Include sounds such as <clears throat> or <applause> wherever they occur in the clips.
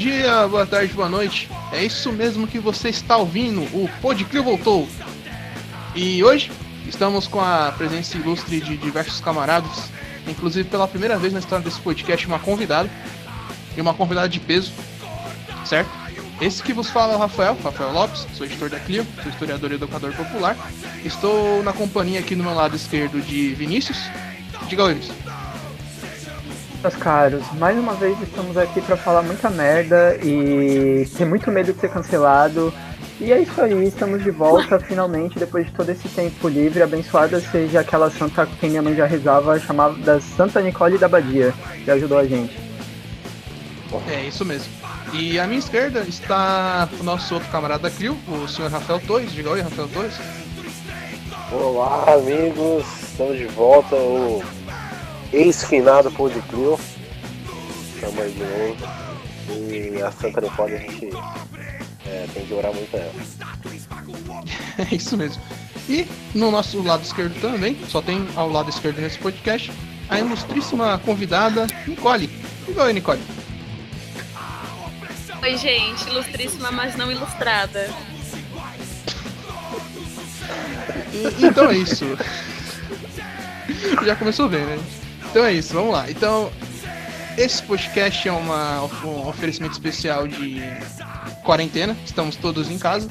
dia, boa tarde, boa noite. É isso mesmo que você está ouvindo. O Podclio voltou. E hoje estamos com a presença ilustre de diversos camaradas, inclusive pela primeira vez na história desse podcast uma convidada e uma convidada de peso, certo? Esse que vos fala é o Rafael, Rafael Lopes, sou editor da Clio, sou historiador e educador popular. Estou na companhia aqui no meu lado esquerdo de Vinícius. Diga oi, Vinícius. Meus caros, mais uma vez estamos aqui para falar muita merda e ter muito medo de ser cancelado. E é isso aí, estamos de volta <laughs> finalmente depois de todo esse tempo livre. Abençoada seja aquela santa que minha mãe já rezava, chamada Santa Nicole da Badia, que ajudou a gente. É isso mesmo. E à minha esquerda está o nosso outro camarada da Crio, o senhor Rafael Torres. Diga oi, Rafael Torres. Olá, amigos, estamos de volta. O ex-finado Pô de Clio. Estamos aí de novo. E a Santa Nicole a gente é, tem que orar muito a ela. É <laughs> isso mesmo. E no nosso lado esquerdo também, só tem ao lado esquerdo nesse podcast, a ilustríssima convidada Nicole. Diga oi, Nicole. Oi, gente, ilustríssima, mas não ilustrada. E- então é isso. <laughs> Já começou bem, né? Então é isso, vamos lá. Então, esse podcast é uma, um oferecimento especial de quarentena. Estamos todos em casa,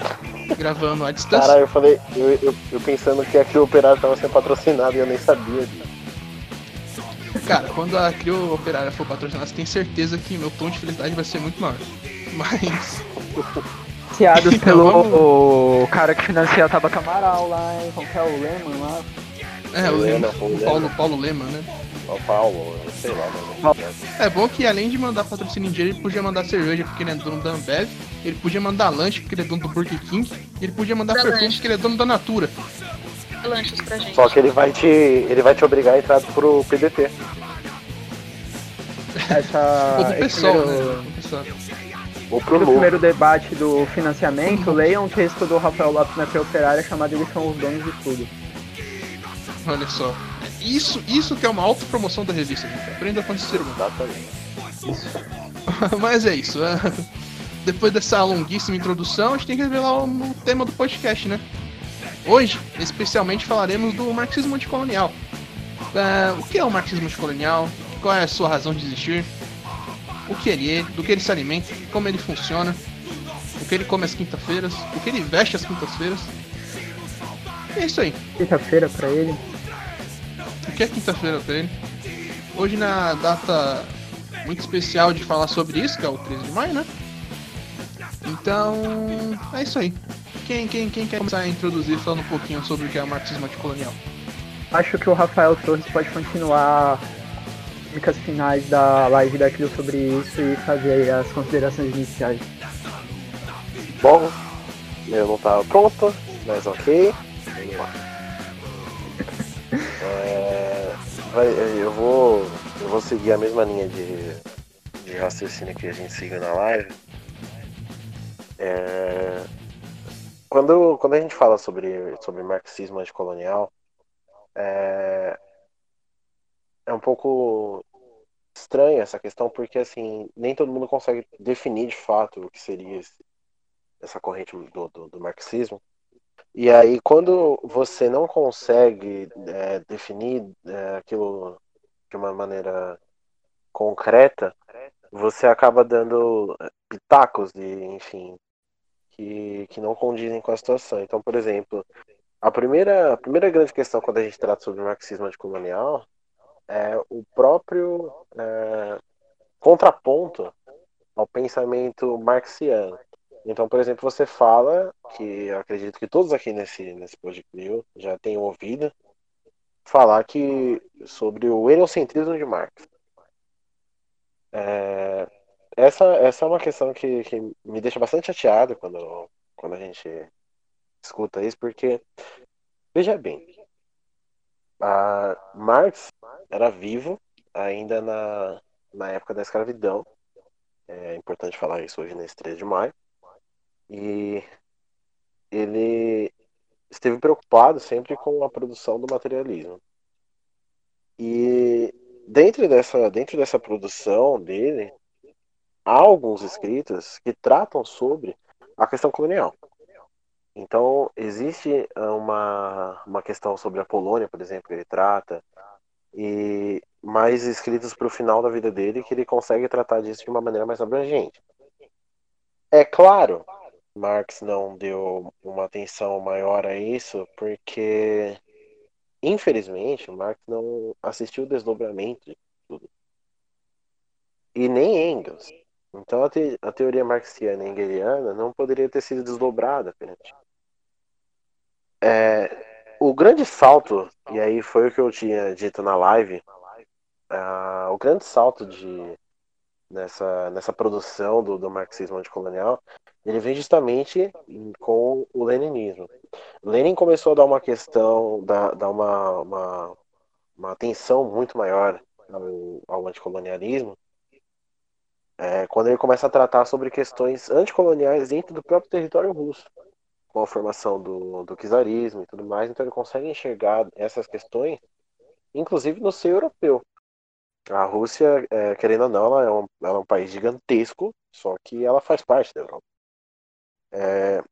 gravando à distância. Caralho, eu falei, eu, eu, eu pensando que aqui o operário tava sendo patrocinado e eu nem sabia. Cara, quando a Crio Operária for patrocinada, você tem certeza que meu tom de felicidade vai ser muito maior. Mas, <laughs> Financiados Então, pelo vamos- o cara que financia a Tabata Amaral lá, hein? Como que é o Lehman lá? É, o, Lema, Lema, o o Lema. Paulo, Paulo Lema, né? Ó, Paulo, sei lá, mano. É bom que além de mandar patrocínio em dinheiro, ele podia mandar cerveja porque ele é dono da Ambev, ele podia mandar lanche porque ele é dono do Burger King, ele podia mandar Da perfume lanche. porque ele é dono da Natura. Lanches pra gente. Só que ele vai te. ele vai te obrigar a entrar pro PDT. Essa, Ou pessoal, primeiro- né? Pessoal. No primeiro debate do financiamento, leiam um texto do Rafael Lopes na Operária chamado Eles são os donos de tudo. Olha só. Isso, isso que é uma autopromoção da revista, gente. Aprenda com esse. Exatamente. <laughs> Mas é isso. é. Depois dessa longuíssima introdução, a gente tem que revelar o, tema do podcast, né? Hoje, especialmente, falaremos do marxismo anticolonial. É, o que é o marxismo anticolonial? Qual é a sua razão de existir? O que ele é? Do que ele se alimenta? Como ele funciona? O que ele come às quintas-feiras? O que ele veste às quintas-feiras? E é isso aí. Quinta-feira pra ele. Que é quinta-feira pra ele? Hoje na data muito especial de falar sobre isso, que é o 13 de maio, né? Então, é isso aí. Quem, quem, quem quer começar a introduzir falando um pouquinho sobre o que é o marxismo anticolonial? Acho que o Rafael Torres pode continuar as dicas finais da live da Crio sobre isso e fazer aí as considerações iniciais. Bom, eu não tava pronto, mas ok. Vamos lá. Vai- eu, vou, eu vou seguir a mesma linha de, de raciocínio que a gente seguiu na live. É, quando, quando a gente fala sobre, sobre marxismo anticolonial, é, é um pouco estranha essa questão, porque assim, nem todo mundo consegue definir de fato o que seria esse, essa corrente do, do, do marxismo. E aí, quando você não consegue é, definir é, aquilo de uma maneira concreta, você acaba dando pitacos de, enfim, que, que não condizem com a situação. Então, por exemplo, a primeira, a primeira grande questão quando a gente trata sobre o marxismo anticolonial é o próprio é, contraponto ao pensamento marxiano. Então, por exemplo, você fala, que eu acredito que todos aqui nesse, nesse podcast já tenham ouvido, falar que sobre o heliocentrismo de Marx. É, essa, essa é uma questão que, que me deixa bastante chateado quando, quando a gente escuta isso, porque, veja bem, Marx era vivo ainda na, na época da escravidão. É importante falar isso hoje nesse 3 de maio. E ele esteve preocupado sempre com a produção do materialismo. E dentro dessa, dentro dessa produção dele, há alguns escritos que tratam sobre a questão colonial. Então, existe uma, uma questão sobre a Polônia, por exemplo, que ele trata, e mais escritos para o final da vida dele que ele consegue tratar disso de uma maneira mais abrangente. É claro, Marx não deu uma atenção maior a isso porque, infelizmente, Marx não assistiu o desdobramento de tudo. E nem Engels. Então a, te a teoria marxiana e engeliana não poderia ter sido desdobrada. É, o grande salto, e aí foi o que eu tinha dito na live, uh, o grande salto de, nessa, nessa produção do, do marxismo anticolonial, ele vem justamente com o leninismo. Lenin começou a dar uma questão, dar, dar uma, uma, uma atenção muito maior ao, ao anticolonialismo, é, quando ele começa a tratar sobre questões anticoloniais dentro do próprio território russo, com a formação do, do czarismo e tudo mais, então ele consegue enxergar essas questões, inclusive no seio europeu. A Rússia, é, querendo ou não, ela é, um, ela é um país gigantesco, só que ela faz parte da Europa. É,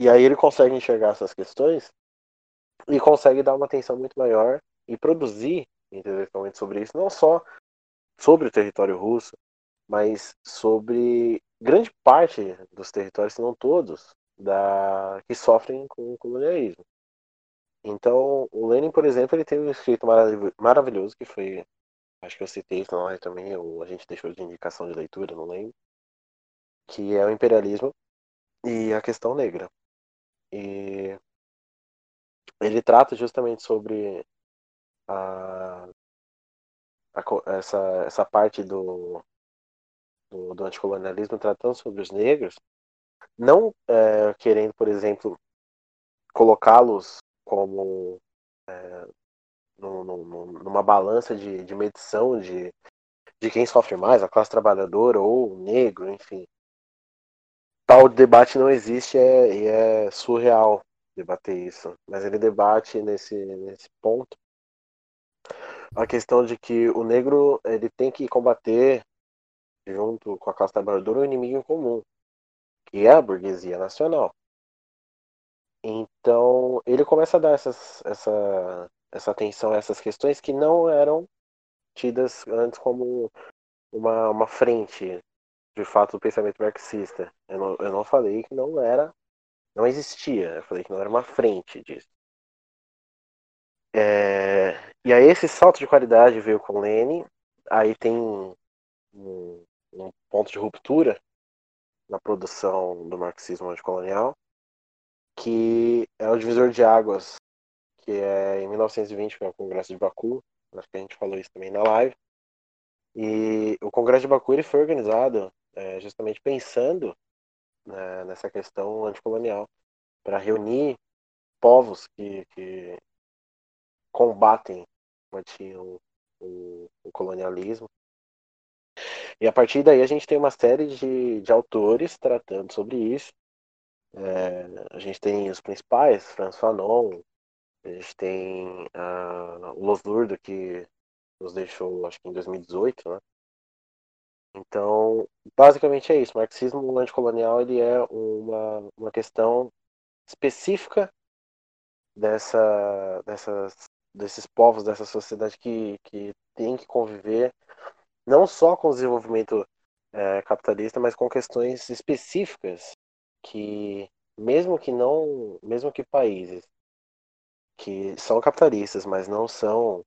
e aí ele consegue enxergar essas questões e consegue dar uma atenção muito maior e produzir intelectualmente sobre isso, não só sobre o território russo, mas sobre grande parte dos territórios, se não todos, da, que sofrem com o colonialismo. Então, o Lenin, por exemplo, ele tem um escrito maravilhoso que foi, acho que eu citei isso na live também, ou a gente deixou de indicação de leitura, não lembro, que é o imperialismo e a questão negra. E ele trata justamente sobre a essa, essa parte do, do, do anticolonialismo tratando sobre os negros, não é, querendo, por exemplo, colocá-los como é, numa balança de, de medição de, de quem sofre mais, a classe trabalhadora ou o negro, enfim. Tal debate não existe é, e é surreal debater isso. Mas ele debate nesse, nesse ponto a questão de que o negro ele tem que combater junto com a classe trabalhadora o inimigo em comum, que é a burguesia nacional. Então ele começa a dar essas, essa, essa atenção a essas questões que não eram tidas antes como uma, uma frente de fato do pensamento marxista. Eu não, eu não falei que não era, não existia, eu falei que não era uma frente disso. É, e aí esse salto de qualidade veio com Lenin, aí tem um, um ponto de ruptura na produção do marxismo anticolonial, que é o divisor de águas, que é em 1920, que é o Congresso de Baku, acho que a gente falou isso também na live. E o Congresso de Baku ele foi organizado é, justamente pensando né, nessa questão anticolonial, para reunir povos que, que combatem o, o, colonialismo. E a partir daí a gente tem uma série de, de autores tratando sobre isso. É, a gente tem os principais, Franz Fanon, a gente tem uh, o Losurdo, que nos deixou, acho que em 2018, né? Então, basicamente é isso. O marxismo anticolonial ele é uma, uma questão específica dessa, dessas desses povos, dessa sociedade que, que tem que conviver não só com o desenvolvimento é, capitalista, mas com questões específicas que, mesmo que não, mesmo que países que são capitalistas, mas não são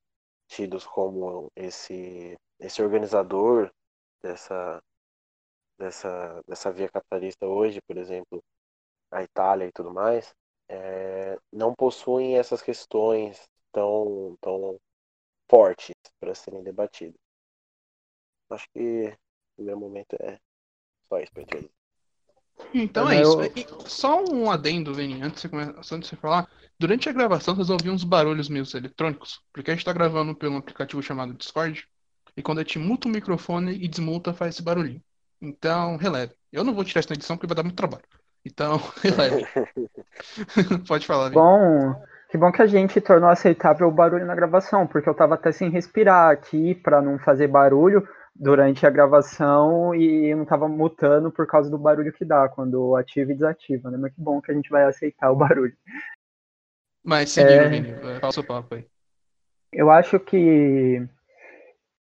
tidos como esse, esse organizador dessa, dessa, dessa via capitalista hoje, por exemplo, a Itália e tudo mais, é, não possuem essas questões tão, tão fortes para serem debatidos. Acho que o meu momento é só isso para te Então é isso. E só um adendo, Vini, antes de, você antes de você falar. Durante a gravação, vocês ouviam uns barulhos meus eletrônicos, porque a gente está gravando pelo aplicativo chamado Discord, e quando a gente muta o microfone e desmuta, faz esse barulhinho. Então, releve. Eu não vou tirar isso na edição porque vai dar muito trabalho. Então, <laughs> releve. <laughs> Pode falar. Bom, que bom que a gente tornou aceitável o barulho na gravação, porque eu tava até sem respirar aqui para não fazer barulho, durante a gravação e não estava mutando por causa do barulho que dá quando ativa e desativa, né? Mas que bom que a gente vai aceitar o barulho. Mas seguindo, é... Vini, fala o seu papo aí. Eu acho que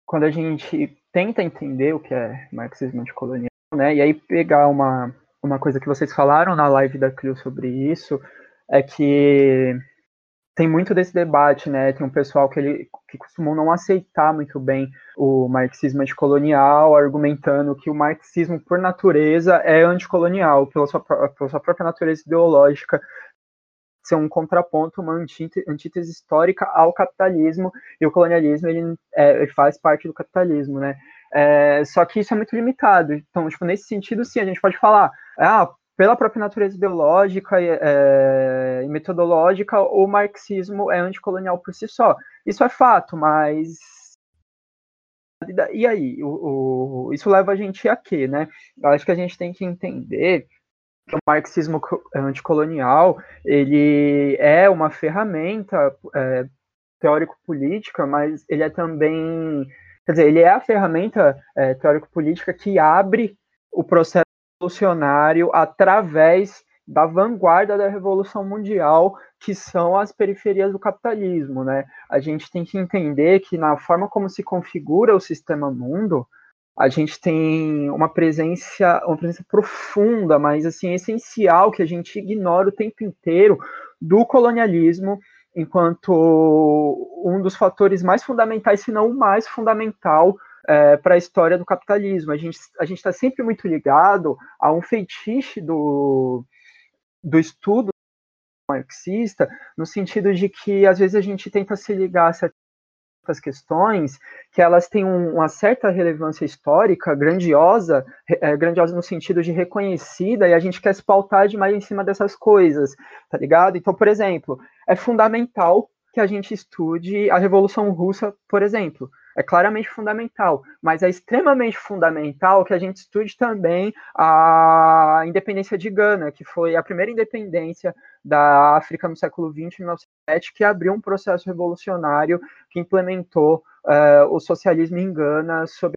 quando a gente tenta entender o que é marxismo anticolonial, né, e aí pegar uma, uma coisa que vocês falaram na live da CRIO sobre isso, é que tem muito desse debate, né? Tem um pessoal que ele que costumou não aceitar muito bem o marxismo anticolonial, argumentando que o marxismo, por natureza, é anticolonial, pela sua, pela sua própria natureza ideológica, ser um contraponto, uma antítese histórica ao capitalismo, e o colonialismo ele, é, ele faz parte do capitalismo, né? É, só que isso é muito limitado. Então, tipo, nesse sentido, sim, a gente pode falar, ah, pela própria natureza ideológica é, e metodológica, o marxismo é anticolonial por si só. Isso é fato, mas e aí? O, o, isso leva a gente a quê, né? Eu acho que a gente tem que entender que o marxismo anticolonial ele é uma ferramenta é, teórico-política, mas ele é também, quer dizer, ele é a ferramenta é, teórico-política que abre o processo revolucionário através da vanguarda da revolução mundial, que são as periferias do capitalismo, né? A gente tem que entender que na forma como se configura o sistema mundo, a gente tem uma presença, uma presença profunda, mas assim essencial que a gente ignora o tempo inteiro do colonialismo enquanto um dos fatores mais fundamentais, se não o mais fundamental é, para a história do capitalismo. A gente a está sempre muito ligado a um feitiço do, do estudo marxista, no sentido de que às vezes a gente tenta se ligar a questões que elas têm um, uma certa relevância histórica, grandiosa, é, grandiosa no sentido de reconhecida, e a gente quer se pautar demais em cima dessas coisas, tá ligado? Então, por exemplo, é fundamental que a gente estude a Revolução Russa, por exemplo é claramente fundamental, mas é extremamente fundamental que a gente estude também a independência de Gana, que foi a primeira independência da África no século XX, 1907, que abriu um processo revolucionário que implementou uh, o socialismo em Gana sob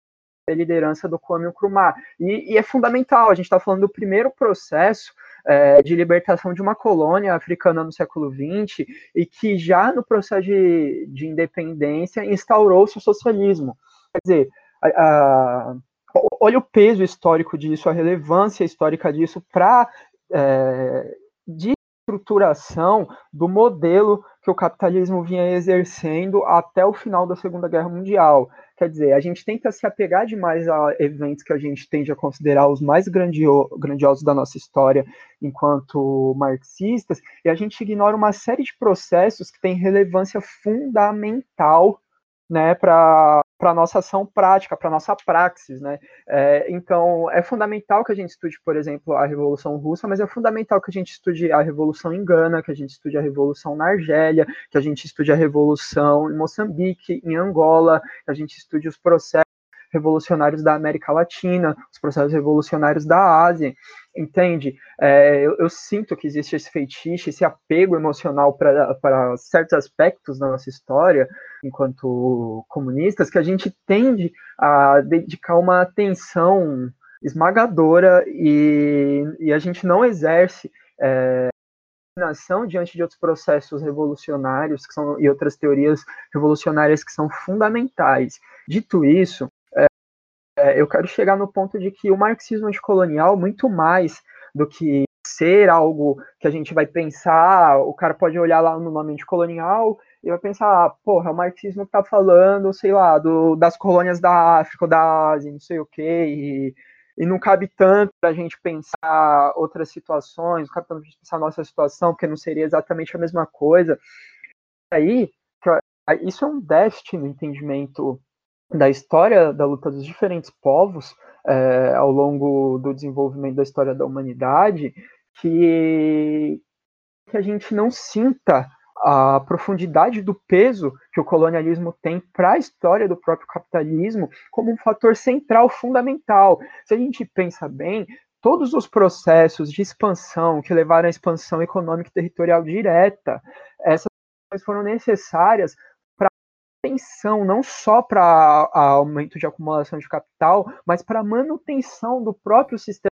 a liderança do Kwame Nkrumah. E, e é fundamental, a gente está falando do primeiro processo é, de libertação de uma colônia africana no século XX e que já no processo de, de independência instaurou-se o socialismo. Quer dizer, a, a, olha o peso histórico disso, a relevância histórica disso para é, de estruturação do modelo que o capitalismo vinha exercendo até o final da Segunda Guerra Mundial. Quer dizer, a gente tenta se apegar demais a eventos que a gente tende a considerar os mais grandio grandiosos da nossa história enquanto marxistas, e a gente ignora uma série de processos que têm relevância fundamental né, para a nossa ação prática, para a nossa praxis. Né? É, então, é fundamental que a gente estude, por exemplo, a Revolução Russa, mas é fundamental que a gente estude a Revolução em Gana, que a gente estude a Revolução na Argélia, que a gente estude a Revolução em Moçambique, em Angola, que a gente estude os processos revolucionários da América Latina, os processos revolucionários da Ásia, entende? É, eu, eu, sinto que existe esse feitiço, esse apego emocional para certos aspectos da nossa história, enquanto comunistas, que a gente tende a dedicar uma atenção esmagadora e, e a gente não exerce é, diante de outros processos revolucionários que são, e outras teorias revolucionárias que são fundamentais. Dito isso, eu quero chegar no ponto de que o marxismo anticolonial, muito mais do que ser algo que a gente vai pensar, o cara pode olhar lá no nome anticolonial e vai pensar, ah, porra, é o marxismo que tá falando, sei lá, do, das colônias da África da Ásia, não sei o quê, e, e não cabe tanto a gente pensar outras situações, não cabe tanto a gente pensar a nossa situação, porque não seria exatamente a mesma coisa. Aí, isso é um déficit no entendimento da história da luta dos diferentes povos é, ao longo do desenvolvimento da história da humanidade que, que a gente não sinta a profundidade do peso que o colonialismo tem para a história do próprio capitalismo como um fator central, fundamental. Se a gente pensa bem, todos os processos de expansão que levaram à expansão econômica e territorial direta, essas foram necessárias não só para aumento de acumulação de capital, mas para manutenção do próprio sistema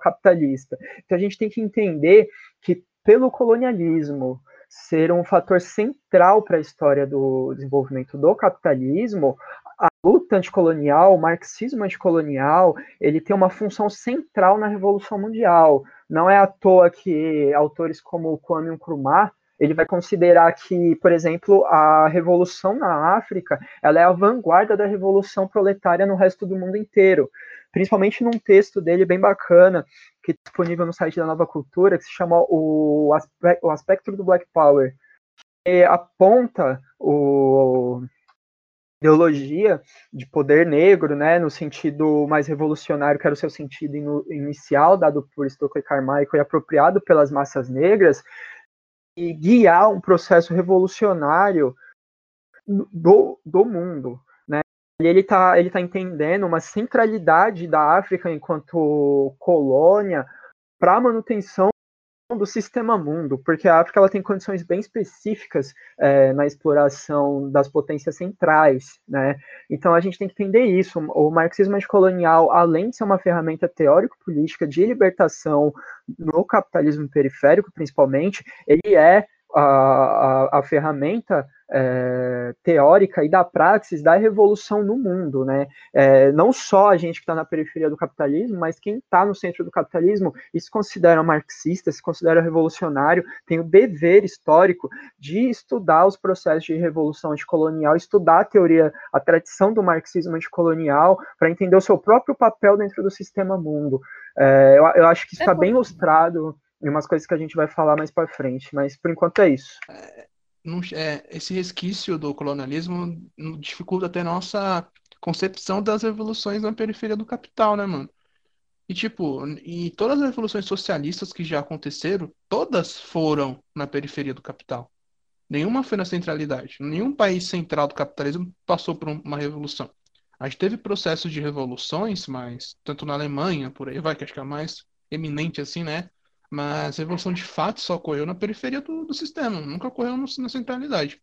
capitalista. Então a gente tem que entender que pelo colonialismo ser um fator central para a história do desenvolvimento do capitalismo, a luta anticolonial, o marxismo anticolonial, ele tem uma função central na Revolução Mundial. Não é à toa que autores como Kwame Nkrumah ele vai considerar que, por exemplo, a revolução na África, ela é a vanguarda da revolução proletária no resto do mundo inteiro. Principalmente num texto dele bem bacana, que é disponível no site da Nova Cultura, que se chama O, Aspe o Aspecto do Black Power, que aponta o ideologia de poder negro, né, no sentido mais revolucionário, que era o seu sentido inicial, dado por Stokely Carmichael e apropriado pelas massas negras, e guiar um processo revolucionário do, do mundo. Né? Ele está ele tá entendendo uma centralidade da África enquanto colônia para a manutenção do sistema mundo, porque a África ela tem condições bem específicas é, na exploração das potências centrais, né? Então a gente tem que entender isso. O marxismo anticolonial, além de ser uma ferramenta teórico-política de libertação no capitalismo periférico, principalmente, ele é a, a, a ferramenta é, teórica e da praxis da revolução no mundo, né? É, não só a gente que está na periferia do capitalismo, mas quem está no centro do capitalismo e se considera marxista, se considera revolucionário, tem o dever histórico de estudar os processos de revolução anticolonial, estudar a teoria, a tradição do marxismo anticolonial, para entender o seu próprio papel dentro do sistema mundo. É, eu, eu, acho que está é bem ilustrado em umas coisas que a gente vai falar mais para frente, mas por enquanto é isso. É, não, é, esse resquício do colonialismo dificulta até nossa concepção das revoluções na periferia do capital, né, mano? E tipo, e todas as revoluções socialistas que já aconteceram, todas foram na periferia do capital. Nenhuma foi na centralidade. Nenhum país central do capitalismo passou por uma revolução. A gente teve processos de revoluções, mas tanto na Alemanha, por aí vai, que acho que é mais eminente assim, né? Mas a revolução de fato só ocorreu na periferia do, do sistema, nunca ocorreu no, na centralidade.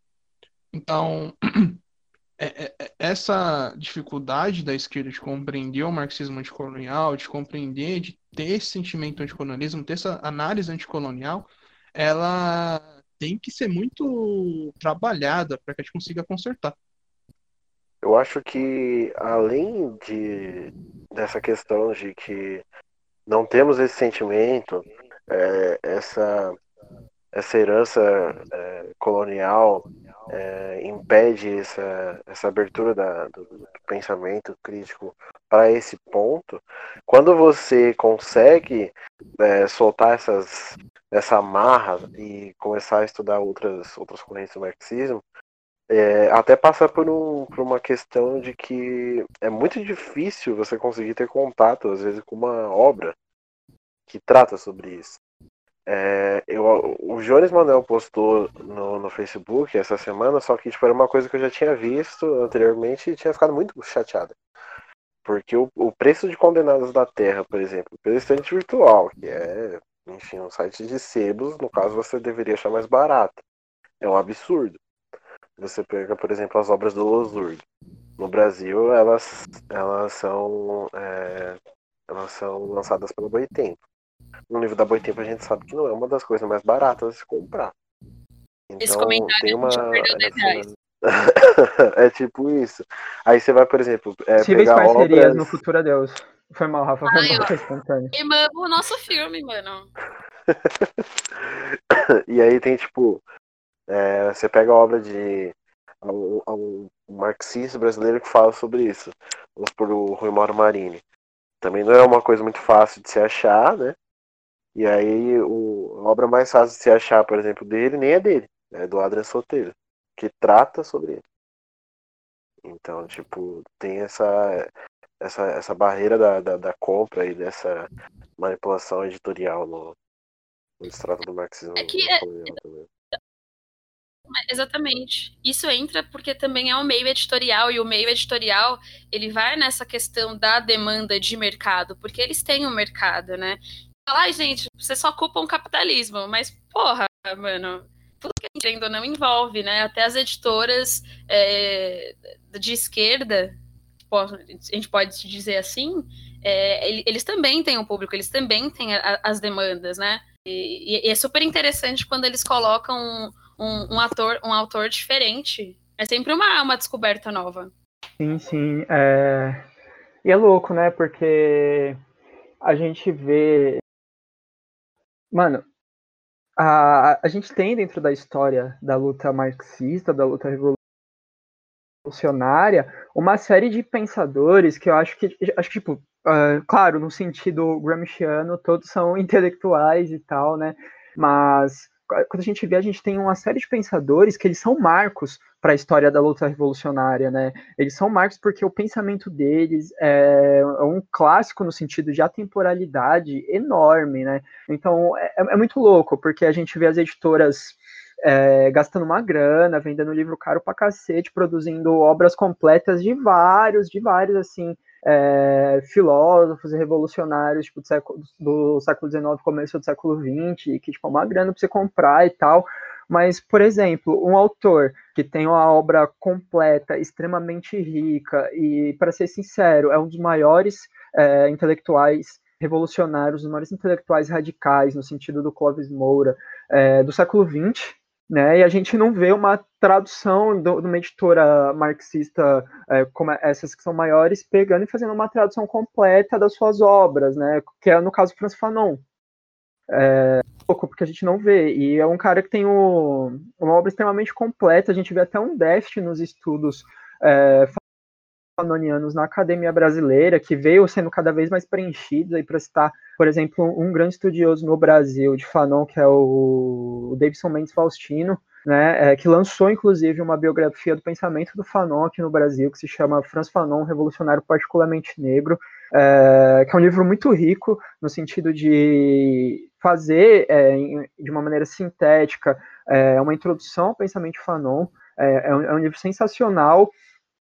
Então, <clears throat> é, é, é, essa dificuldade da esquerda de compreender o marxismo anticolonial, de compreender, de ter esse sentimento anticolonialismo, ter essa análise anticolonial, ela tem que ser muito trabalhada para que a gente consiga consertar. Eu acho que além de dessa questão de que não temos esse sentimento, é, essa, essa herança é, colonial é, impede essa, essa abertura da, do, do pensamento crítico para esse ponto, quando você consegue é, soltar essas, essa amarra e começar a estudar outras, outras correntes do marxismo, é, até passa por, um, por uma questão de que é muito difícil você conseguir ter contato, às vezes, com uma obra que trata sobre isso. É, eu, o Jones Manuel postou no, no Facebook essa semana, só que tipo, era uma coisa que eu já tinha visto anteriormente e tinha ficado muito chateada. Porque o, o preço de Condenados da Terra, por exemplo, pelo estante virtual, que é, enfim, um site de sebos, no caso você deveria achar mais barato. É um absurdo. Você pega, por exemplo, as obras do Losurdo. No Brasil, elas, elas são é, elas são lançadas pela Boitempo no livro da Boitempo a gente sabe que não é uma das coisas mais baratas de se comprar. Então, Esse comentário tem uma... perdeu 10 reais. <laughs> é tipo isso. Aí você vai, por exemplo, é, Possíveis pegar parcerias obras... no Futuro Deus. Foi mal, Rafa. Foi Ai, mal, eu... <laughs> espontâneo. Queimamos o nosso filme, mano. <laughs> e aí tem, tipo, é, você pega a obra de um, um, marxista brasileiro que fala sobre isso. Vamos por o Rui Mauro Marini. Também não é uma coisa muito fácil de se achar, né? E aí o, a obra mais fácil de se achar, por exemplo, dele, nem é dele, é do Adrian Soteiro, que trata sobre ele. Então, tipo, tem essa, essa, essa barreira da, da, da compra e dessa manipulação editorial no, no extrato do marxismo. É que é, Exatamente. Isso entra porque também é um meio editorial e o meio editorial ele vai nessa questão da demanda de mercado, porque eles têm um mercado, né? Falar, gente, você só culpa o capitalismo, mas porra, mano, tudo que a gente ainda não envolve, né? Até as editoras é, de esquerda, a gente pode dizer assim, é, eles também têm um público, eles também têm a, as demandas, né? E, e, é super interessante quando eles colocam um, um, um, ator, um autor diferente. É sempre uma, uma descoberta nova. Sim, sim. É... E é louco, né? Porque a gente vê. Mano, a, a gente tem dentro da história da luta marxista, da luta revolucionária, uma série de pensadores que eu acho que, acho que tipo, uh, claro, no sentido gramsciano, todos são <laughs> intelectuais e tal, né? Mas quando a gente vê, a gente tem uma série de pensadores que eles são marcos para a história da luta revolucionária, né? Eles são marcos porque o pensamento deles é, é um clássico no sentido de atemporalidade enorme, né? Então é, é muito louco, porque a gente vê as editoras é, gastando uma grana, vendendo livro caro pra cacete, produzindo obras completas de vários, de vários, assim, é, filósofos e revolucionários tipo, do, século, do século XIX, começo do século XX, que tipo, é uma grana para você comprar e tal. Mas, por exemplo, um autor que tem uma obra completa, extremamente rica, e, para ser sincero, é um dos maiores é, intelectuais revolucionários, os maiores intelectuais radicais, no sentido do Clóvis Moura, é, do século XX, né? E a gente não vê uma tradução de uma editora marxista é, como essas que são maiores pegando e fazendo uma tradução completa das suas obras, né? Que é no caso Franz Fanon. É pouco porque a gente não vê e é um cara que tem o, uma obra extremamente completa. A gente vê até um déficit nos estudos é, fanonianos na academia brasileira, que veio sendo cada vez mais preenchido, aí para citar, por exemplo, um grande estudioso no Brasil de Fanon, que é o Davidson Mendes Faustino, né, é, que lançou inclusive uma biografia do pensamento do Fanon aqui no Brasil, que se chama Franz Fanon, Revolucionário Particularmente Negro, é, que é um livro muito rico no sentido de fazer é, de uma maneira sintética é, uma introdução ao pensamento de Fanon. É, é um, é um livro sensacional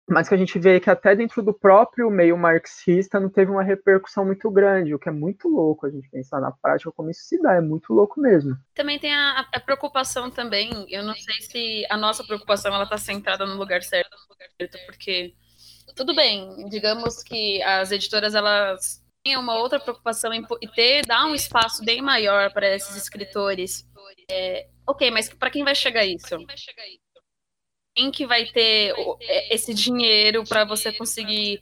mas que a gente vê que até dentro do próprio meio marxista não teve uma repercussão muito grande, o que é muito louco a gente pensar na prática como isso se dá, é muito louco mesmo. Também tem a, a preocupação também, eu não sei se a nossa preocupação ela está centrada no lugar certo, porque tudo bem, digamos que as editoras elas têm uma outra preocupação em, em ter dar um espaço bem maior para esses escritores. É, ok, mas para quem vai chegar isso? Quem que vai ter é, esse dinheiro para você conseguir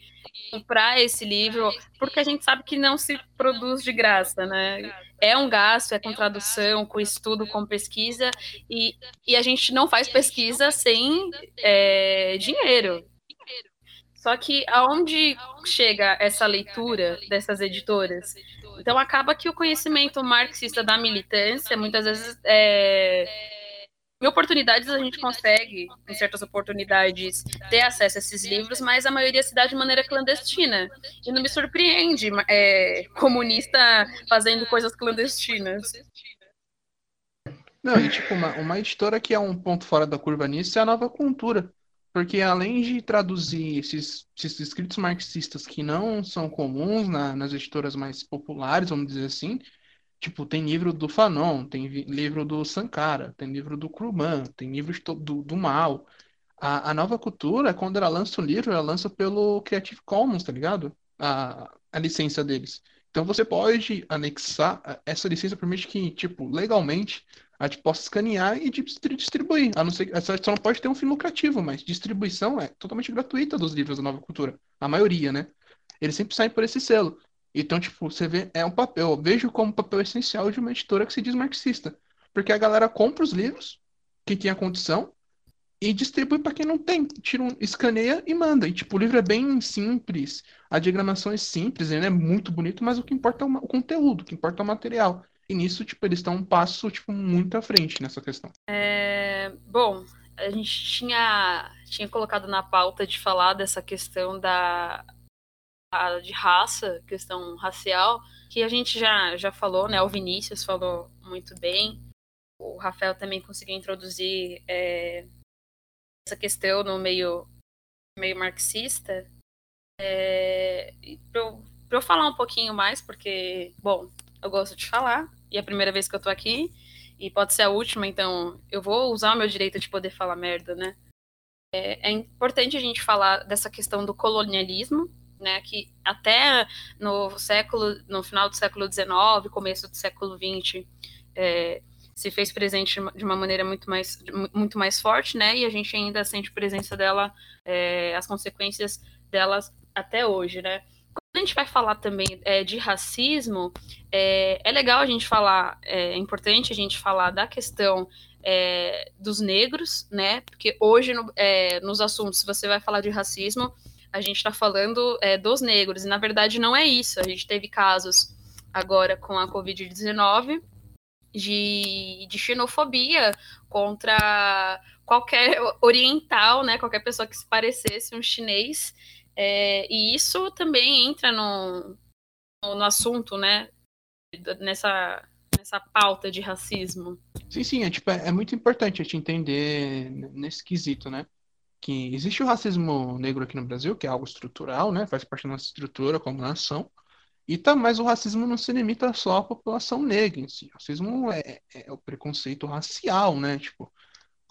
comprar esse livro, porque a gente sabe que não se produz de graça, né? É um gasto, é com tradução, com estudo, com pesquisa, e, e a gente não faz pesquisa sem é, dinheiro. Só que aonde chega essa leitura dessas editoras? Então acaba que o conhecimento marxista da militância muitas vezes é, em oportunidades a gente consegue, em certas oportunidades, ter acesso a esses livros, mas a maioria se dá de maneira clandestina. E não me surpreende é, comunista fazendo coisas clandestinas. Não, e tipo, uma, uma editora que é um ponto fora da curva nisso é a nova cultura. Porque além de traduzir esses, esses escritos marxistas que não são comuns na, nas editoras mais populares, vamos dizer assim, Tipo, tem livro do Fanon, tem livro do Sankara, tem livro do Kruman, tem livros do, do Mal. A, a nova cultura, quando ela lança o livro, ela lança pelo Creative Commons, tá ligado? A, a licença deles. Então você pode anexar, essa licença permite que, tipo, legalmente, a gente possa escanear e distribuir. A não ser, só não pode ter um fim lucrativo, mas distribuição é totalmente gratuita dos livros da nova cultura. A maioria, né? Eles sempre saem por esse selo. Então, tipo, você vê, é um papel, eu vejo como papel essencial de uma editora que se diz marxista. Porque a galera compra os livros, quem tem a condição, e distribui para quem não tem. Tira um, escaneia e manda. E, tipo, o livro é bem simples, a diagramação é simples, ele é muito bonito, mas o que importa é o, o conteúdo, o que importa é o material. E nisso, tipo, eles estão um passo, tipo, muito à frente nessa questão. É... Bom, a gente tinha, tinha colocado na pauta de falar dessa questão da de raça, questão racial, que a gente já, já falou, né? O Vinícius falou muito bem. O Rafael também conseguiu introduzir é, essa questão no meio, meio marxista. É, Para eu, eu falar um pouquinho mais, porque, bom, eu gosto de falar, e é a primeira vez que eu tô aqui, e pode ser a última, então eu vou usar o meu direito de poder falar merda, né? É, é importante a gente falar dessa questão do colonialismo, né? Que até no século, no final do século XIX, começo do século XX, é, se fez presente de uma maneira muito mais, muito mais forte, né? E a gente ainda sente presença dela, é, as consequências delas até hoje, né? Quando a gente vai falar também é, de racismo, é, é, legal a gente falar, é, é importante a gente falar da questão é, dos negros, né? Porque hoje, no, é, nos assuntos, você vai falar de racismo, a gente está falando é, dos negros, e na verdade não é isso. A gente teve casos agora com a Covid-19 de, de xenofobia contra qualquer oriental, né? Qualquer pessoa que se parecesse um chinês. É, e isso também entra no, no, no assunto, né? Nessa, nessa pauta de racismo. Sim, sim, é, tipo, é, é muito importante a gente entender nesse quesito, né? Que existe o racismo negro aqui no Brasil, que é algo estrutural, né? Faz parte da nossa estrutura como nação. E tá, mas o racismo não se limita só à população negra em si. O racismo é, é o preconceito racial, né? Tipo,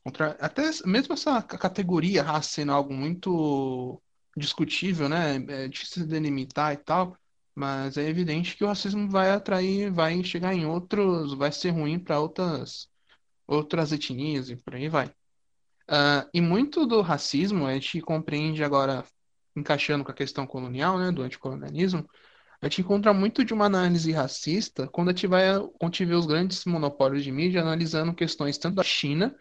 contra, até mesmo essa categoria raça sendo algo muito discutível, né? É difícil de delimitar e tal. Mas é evidente que o racismo vai atrair, vai chegar em outros, vai ser ruim para outras, outras etnias e por aí vai. Uh, e muito do racismo a gente compreende agora, encaixando com a questão colonial, né, do anticolonialismo, a gente encontra muito de uma análise racista quando a gente vai, quando vê os grandes monopólios de mídia analisando questões tanto da China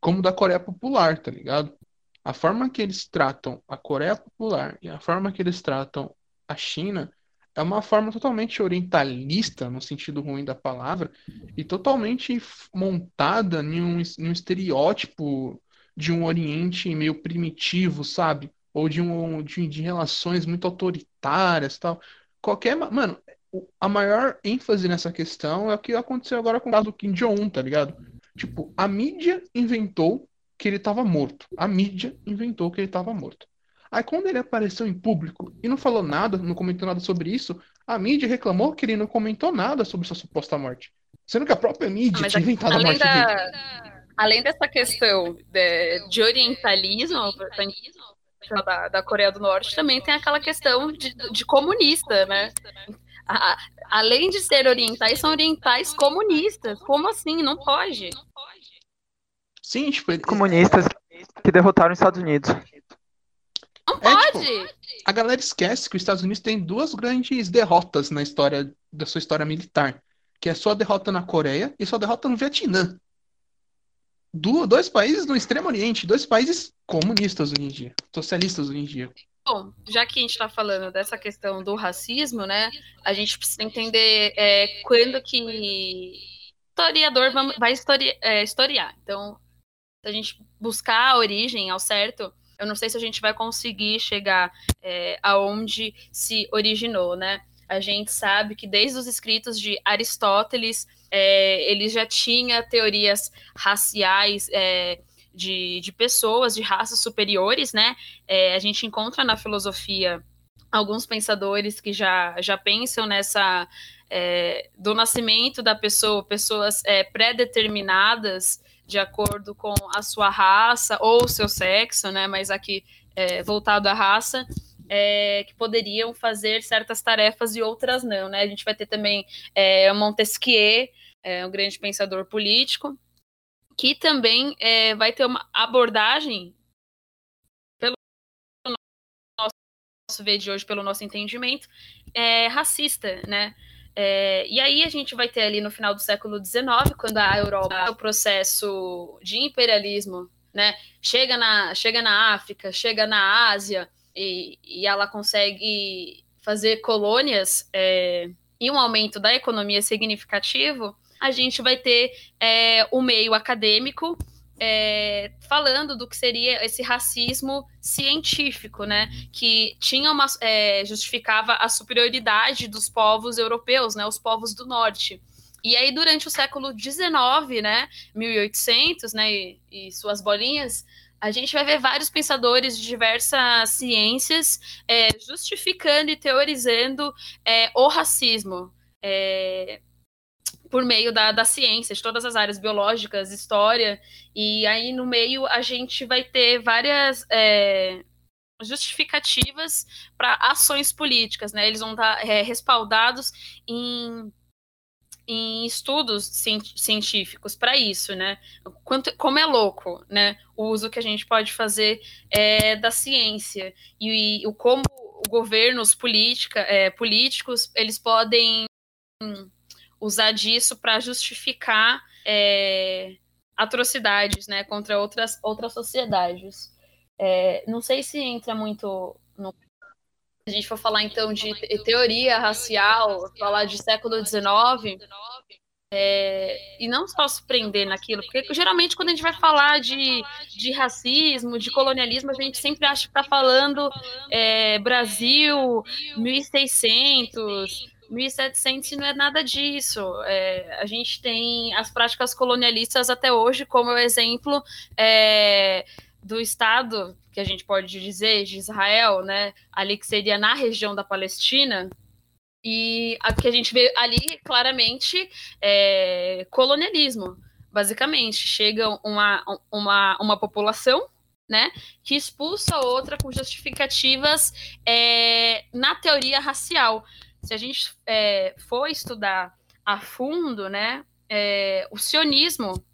como da Coreia Popular, tá ligado? A forma que eles tratam a Coreia Popular e a forma que eles tratam a China é uma forma totalmente orientalista, no sentido ruim da palavra, e totalmente montada em um, em um estereótipo de um Oriente meio primitivo, sabe? Ou de, um, de, de relações muito autoritárias tal. Qualquer. Mano, a maior ênfase nessa questão é o que aconteceu agora com o caso do Kim Jong-un, tá ligado? Tipo, a mídia inventou que ele estava morto. A mídia inventou que ele estava morto. Aí quando ele apareceu em público e não falou nada, não comentou nada sobre isso, a mídia reclamou que ele não comentou nada sobre sua suposta morte. Sendo que a própria mídia tinha inventado a morte da... dele. Além dessa questão de, de orientalismo da, da, Coreia do Norte, também tem aquela questão de, de comunista, né? A, além de ser orientais, são orientais comunistas. Como assim? Não pode. Sim, tipo, comunistas que derrotaram os Estados Unidos. Não é, pode! Tipo, a galera esquece que os Estados Unidos tem duas grandes derrotas na história da sua história militar, que é sua derrota na Coreia e sua derrota no Vietnã. Du dois países no Extremo Oriente, dois países comunistas hoje em dia, socialistas hoje em dia. Bom, já que a gente está falando dessa questão do racismo, né, a gente precisa entender é, quando que historiador vai histori é, historiar. Então, se a gente buscar a origem ao certo, eu não sei se a gente vai conseguir chegar é, aonde se originou, né? A gente sabe que desde os escritos de Aristóteles, é, ele já tinha teorias raciais é, de, de pessoas, de raças superiores, né? É, a gente encontra na filosofia alguns pensadores que já, já pensam nessa é, do nascimento da pessoa, pessoas é, pré-determinadas de acordo com a sua raça ou seu sexo, né? Mas aqui é, voltado à raça, é, que poderiam fazer certas tarefas e outras não, né? A gente vai ter também é, Montesquieu, é, um grande pensador político, que também é, vai ter uma abordagem pelo nosso ver de hoje, pelo nosso entendimento, é, racista, né? É, e aí a gente vai ter ali no final do século XIX, quando a Europa, o processo de imperialismo, né, chega na, chega na África, chega na Ásia, e, e ela consegue fazer colônias é, e um aumento da economia significativo, a gente vai ter é, o meio acadêmico é, falando do que seria esse racismo científico, né? Que tinha uma é, justificava a superioridade dos povos europeus, né? Os povos do norte. E aí durante o século XIX, né? 1800, né? E, e suas bolinhas, a gente vai ver vários pensadores de diversas ciências é, justificando e teorizando é, o racismo. É, por meio da, da ciência, de todas as áreas biológicas, história, e aí no meio a gente vai ter várias é, justificativas para ações políticas, né? Eles vão estar é, respaldados em, em estudos científicos para isso, né? Quanto, como é louco, né? O uso que a gente pode fazer é, da ciência e, e o como o governo, os política, é, políticos, eles podem usar disso para justificar é, atrocidades, né? Contra outras outras sociedades. É, não sei se entra muito no. A gente for falar então de teoria racial, falar de século XIX, é, e não só se prender naquilo, porque geralmente quando a gente vai falar de, de racismo, de colonialismo, a gente sempre acha que está falando é, Brasil, 1600, 1700 não é nada disso. É, a gente tem as práticas colonialistas até hoje, como o exemplo é, do Estado, que a gente pode dizer, de Israel, né, ali que seria na região da Palestina, e a que a gente vê ali claramente é, colonialismo, basicamente. Chega uma, uma, uma população né, que expulsa outra com justificativas é, na teoria racial. Se a gente é, for estudar a fundo, né, é, o sionismo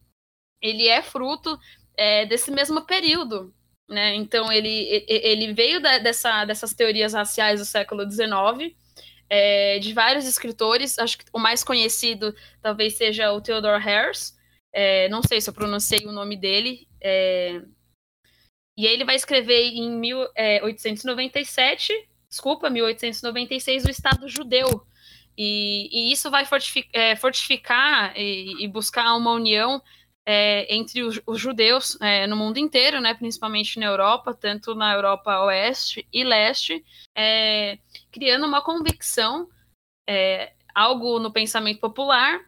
ele é fruto é, desse mesmo período. Né? Então, ele, ele veio da, dessa, dessas teorias raciais do século XIX, é, de vários escritores. Acho que o mais conhecido talvez seja o Theodore Harris. É, não sei se eu pronunciei o nome dele. É, e ele vai escrever em 1897, é, desculpa, 1896, o Estado Judeu. E, e isso vai fortificar, é, fortificar e, e, buscar uma união é, entre os, os judeus é, no mundo inteiro, né, principalmente na Europa, tanto na Europa Oeste e Leste, é, criando uma convicção, é, algo no pensamento popular,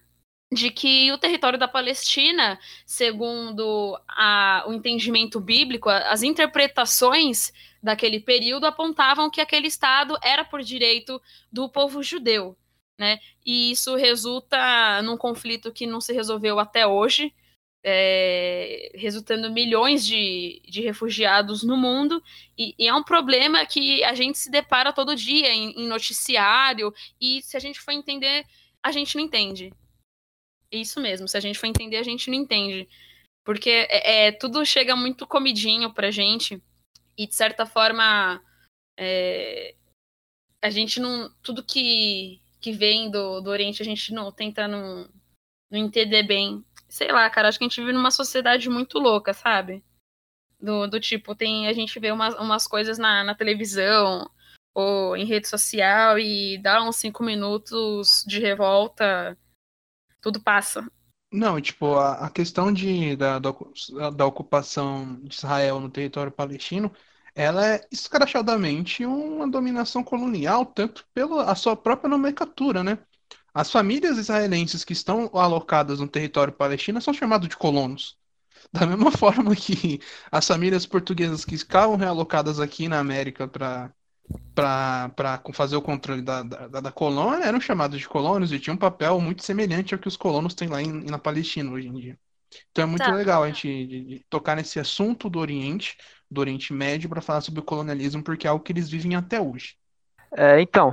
de que o território da Palestina, segundo a, o entendimento bíblico, as interpretações daquele período apontavam que aquele Estado era por direito do povo judeu. Né? E isso resulta num conflito que não se resolveu até hoje, é, resultando milhões de, de refugiados no mundo, e, e, é um problema que a gente se depara todo dia em, em, noticiário, e se a gente for entender, a gente não entende. Isso mesmo, se a gente for entender, a gente não entende. Porque é, é tudo chega muito comidinho pra gente, e de certa forma é, a gente não. Tudo que, que vem do, do Oriente, a gente não tenta não, não entender bem sei lá, cara, acho que a gente vive numa sociedade muito louca, sabe? Do, do tipo, tem a gente vê umas, umas coisas na, na televisão ou em rede social e dá uns cinco minutos de revolta, tudo passa. Não, tipo, a, a questão de, da, da, da, ocupação de Israel no território palestino, ela é escrachadamente uma dominação colonial, tanto pela a sua própria nomenclatura, né? As famílias israelenses que estão alocadas no território palestino são chamadas de colonos. Da mesma <laughs> forma que as famílias portuguesas que ficavam realocadas aqui na América para para fazer o controle da, da, da, colônia eram chamados de colonos e tinham um papel muito semelhante ao que os colonos têm lá em, na Palestina hoje em dia. Então é muito tá. legal a gente de, de tocar nesse assunto do Oriente, do Oriente Médio, para falar sobre o colonialismo, porque é algo que eles vivem até hoje. É, então,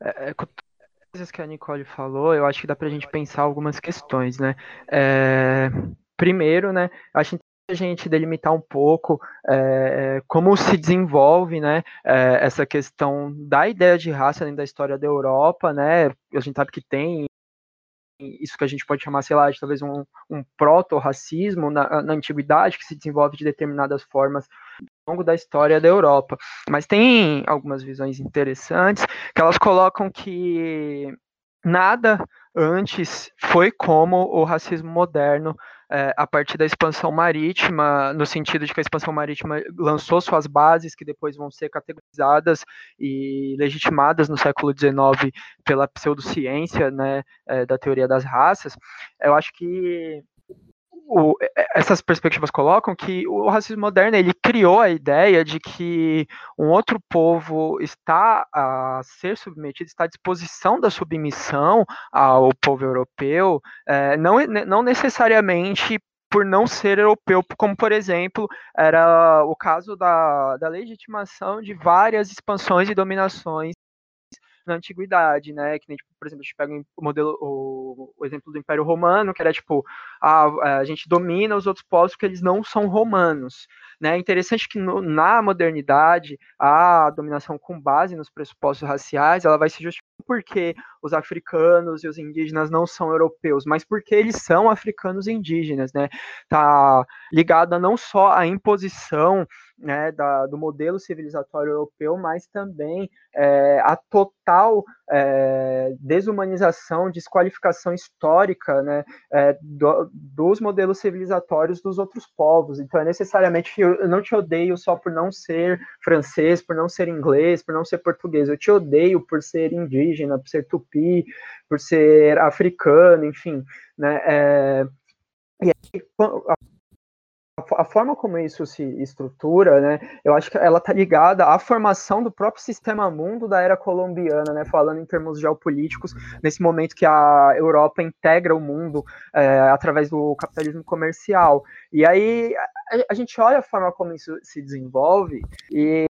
é, é coisas que a Nicole falou, eu acho que dá para a gente pensar algumas questões, né? É, primeiro, né, acho a gente delimitar um pouco é, como se desenvolve né, é, essa questão da ideia de raça dentro da história da Europa, né? A gente sabe que tem isso que a gente pode chamar, sei lá, de talvez um, um proto-racismo na, na antiguidade, que se desenvolve de determinadas formas ao longo da história da Europa. Mas tem algumas visões interessantes que elas colocam que nada antes foi como o racismo moderno é, a partir da expansão marítima, no sentido de que a expansão marítima lançou suas bases, que depois vão ser categorizadas e legitimadas no século XIX pela pseudociência né, é, da teoria das raças. Eu acho que o, essas perspectivas colocam que o racismo moderno ele criou a ideia de que um outro povo está a ser submetido, está à disposição da submissão ao povo europeu, é, não, não necessariamente por não ser europeu, como por exemplo era o caso da, da legitimação de várias expansões e dominações na antiguidade, né? Que nem, tipo, por exemplo, a gente pega o modelo, o, o, exemplo do Império Romano, que era tipo, a, a gente domina os outros povos porque eles não são romanos. Né? É interessante que no, na modernidade a dominação com base nos pressupostos raciais ela vai se justificar porque os africanos e os indígenas não são europeus, mas porque eles são africanos e indígenas, né? Tá ligada não só à imposição né, da, do modelo civilizatório europeu, mas também é, a total é, desumanização, desqualificação histórica né, é, do, dos modelos civilizatórios dos outros povos. Então, é necessariamente, eu não te odeio só por não ser francês, por não ser inglês, por não ser português, eu te odeio por ser indígena, por ser tupi, por ser africano, enfim. Né, e aí, a forma como isso se estrutura, né, eu acho que ela está ligada à formação do próprio sistema mundo da era colombiana, né, falando em termos geopolíticos, nesse momento que a Europa integra o mundo é, através do capitalismo comercial. E aí a, a, gente olha a forma como isso se desenvolve e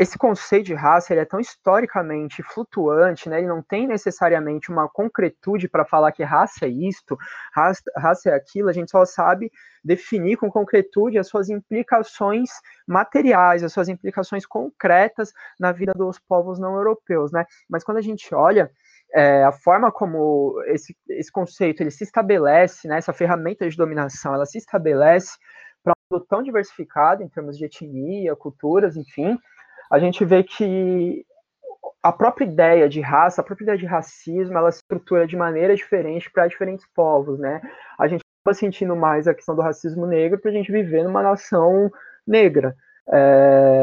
esse conceito de raça ele é tão historicamente flutuante, né? Ele não tem necessariamente uma concretude para falar que raça é isto, raça, raça é aquilo. A gente só sabe definir com concretude as suas implicações materiais, as suas implicações concretas na vida dos povos não europeus, né? Mas quando a gente olha é, a forma como esse, esse conceito ele se estabelece, né? Essa ferramenta de dominação, ela se estabelece para um mundo tão diversificado em termos de etnia, culturas, enfim, a gente vê que a própria ideia de raça, a própria ideia de racismo, ela se estrutura de maneira diferente para diferentes povos, né? A gente acaba sentindo mais a questão do racismo negro para a gente viver numa nação negra. É...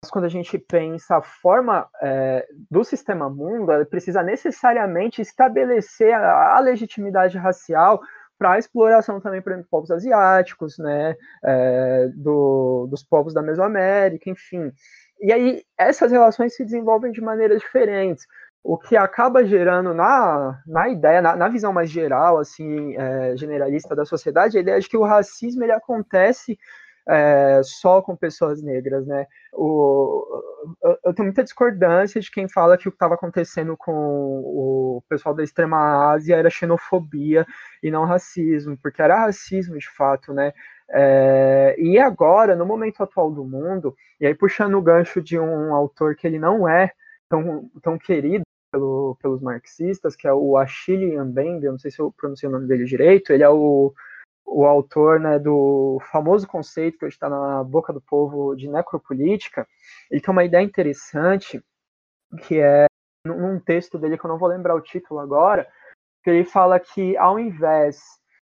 Mas quando a gente pensa a forma é, do sistema mundo, ela precisa necessariamente estabelecer a, a legitimidade racial para exploração também, por exemplo, povos asiáticos, né, é, do, dos povos da Mesoamérica, enfim. E aí essas relações se desenvolvem de maneiras diferentes, o que acaba gerando na, na ideia, na, na visão mais geral, assim, é, generalista da sociedade, a ideia de que o racismo ele acontece é, só com pessoas negras, né? O, eu, eu, tenho muita discordância de quem fala que o que estava acontecendo com o pessoal da extrema Ásia era xenofobia e não racismo, porque era racismo de fato, né? É, e agora, no momento atual do mundo, e aí puxando o gancho de um autor que ele não é tão, tão querido pelo, pelos marxistas, que é o Achille Mbembe, eu não sei se eu pronunciei o nome dele direito, ele é o o autor né, do famoso conceito que hoje está na boca do povo de necropolítica, ele tem uma ideia interessante, que é num texto dele que eu não vou lembrar o título agora, que ele fala que ao invés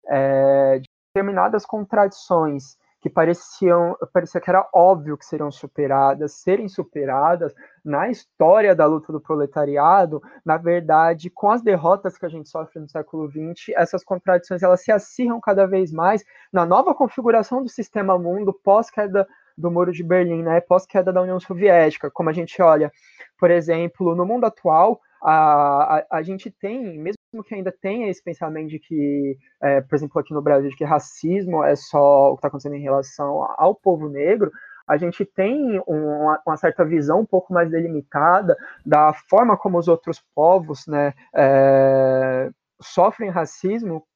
é, de determinadas contradições que pareciam, parecia que era óbvio que seriam superadas, serem superadas na história da luta do proletariado, na verdade, com as derrotas que a gente sofre no século XX, essas contradições elas se acirram cada vez mais na nova configuração do sistema mundo pós-queda do Muro de Berlim, né, pós-queda da União Soviética, como a gente olha, por exemplo, no mundo atual, a, a, a gente tem, mesmo que ainda tenha esse pensamento de que, é, por exemplo, aqui no Brasil, de que racismo é só o que está acontecendo em relação ao povo negro, a gente tem uma, uma, certa visão um pouco mais delimitada da forma como os outros povos né, é, sofrem racismo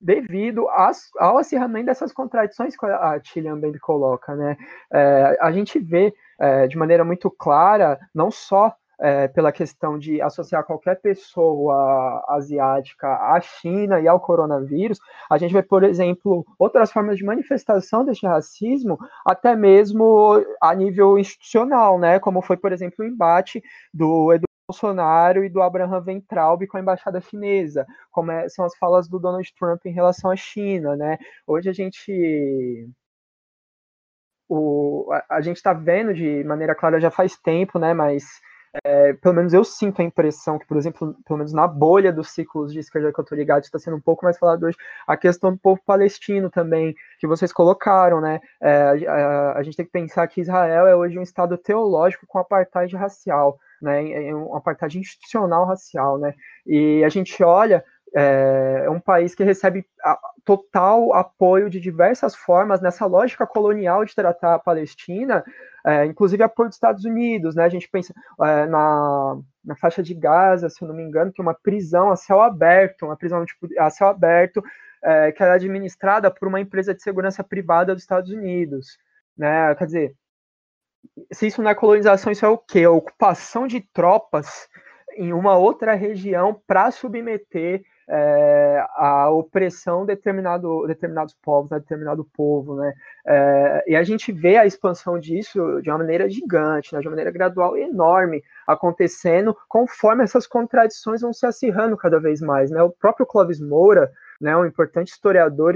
devido às, ao acirramento dessas contradições que a Tillian Band coloca. Né? É, a gente vê é, de maneira muito clara, não só é, pela questão de associar qualquer pessoa asiática à China e ao coronavírus, a gente vê, por exemplo, outras formas de manifestação deste racismo, até mesmo a nível institucional, né? Como foi, por exemplo, o embate do Eduardo Bolsonaro e do Abraham Weintraub com a embaixada chinesa, como é, são as falas do Donald Trump em relação à China, né? Hoje a gente o, a, a gente está vendo de maneira clara já faz tempo, né? Mas é, pelo menos eu sinto a impressão que, por exemplo, pelo menos na bolha dos ciclos de esquerda que eu tô ligado, está sendo um pouco mais falado hoje, a questão do povo palestino também, que vocês colocaram, né? É, a, a, gente tem que pensar que Israel é hoje um Estado teológico com apartheid racial, né? É um apartheid institucional racial, né? E a gente olha é, é um país que recebe total apoio de diversas formas nessa lógica colonial de tratar a Palestina, é, inclusive apoio dos Estados Unidos, né? A gente pensa é, na, na faixa de Gaza, se eu não me engano, que é uma prisão a céu aberto, uma prisão tipo, a céu aberto é, que é administrada por uma empresa de segurança privada dos Estados Unidos, né? Quer dizer, se isso não é colonização, isso é o quê? A ocupação de tropas em uma outra região para submeter é, a opressão de determinado, determinados povos, né, determinado povo, né? É, e a gente vê a expansão disso de uma maneira gigante, né, de uma maneira gradual e enorme, acontecendo conforme essas contradições vão se acirrando cada vez mais, né? O próprio Clóvis Moura, né, um importante historiador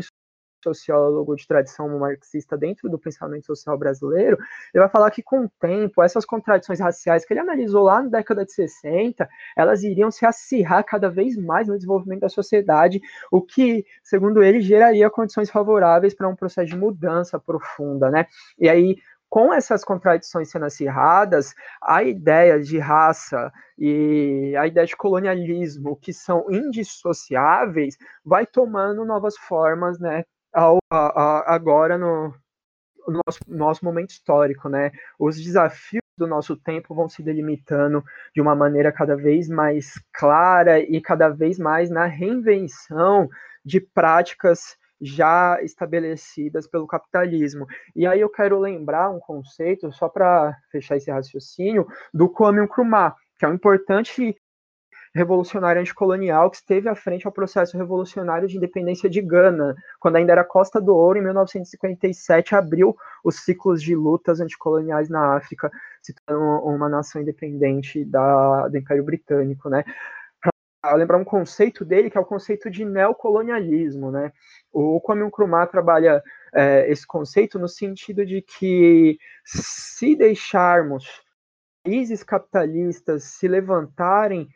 sociólogo de tradição marxista dentro do pensamento social brasileiro, ele vai falar que com o tempo, essas contradições raciais que ele analisou lá na década de 60, elas iriam se acirrar cada vez mais no desenvolvimento da sociedade, o que, segundo ele, geraria condições favoráveis para um processo de mudança profunda, né? E aí, com essas contradições sendo acirradas, a ideia de raça e a ideia de colonialismo, que são indissociáveis, vai tomando novas formas, né, ao, a, a, agora no, no nosso, nosso momento histórico, né? Os desafios do nosso tempo vão se delimitando de uma maneira cada vez mais clara e cada vez mais na reinvenção de práticas já estabelecidas pelo capitalismo. E aí eu quero lembrar um conceito, só para fechar esse raciocínio, do Kwame Nkrumah, que é um importante revolucionário anticolonial que esteve à frente ao processo revolucionário de independência de Gana, quando ainda era Costa do Ouro, em 1957, abriu os ciclos de lutas anticoloniais na África, se tornando uma nação independente da, do Império Britânico, né? Lembrar um conceito dele, que é o conceito de neocolonialismo, né? O Kwame Nkrumah trabalha é, esse conceito no sentido de que se deixarmos países capitalistas se levantarem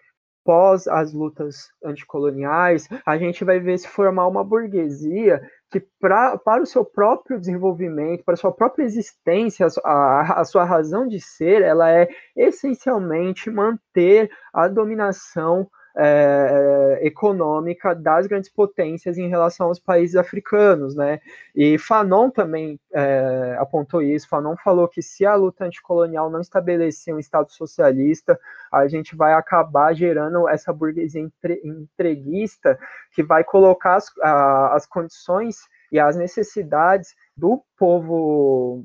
pós as lutas anticoloniais, a gente vai ver se formar uma burguesia que, pra, para o seu próprio desenvolvimento, para a sua própria existência, a, a sua razão de ser, ela é essencialmente manter a dominação é, econômica das grandes potências em relação aos países africanos, né? E Fanon também é, apontou isso. Fanon falou que se a luta anticolonial não estabelecer um Estado socialista, a gente vai acabar gerando essa burguesia entre, entreguista que vai colocar as, a, as condições e as necessidades do povo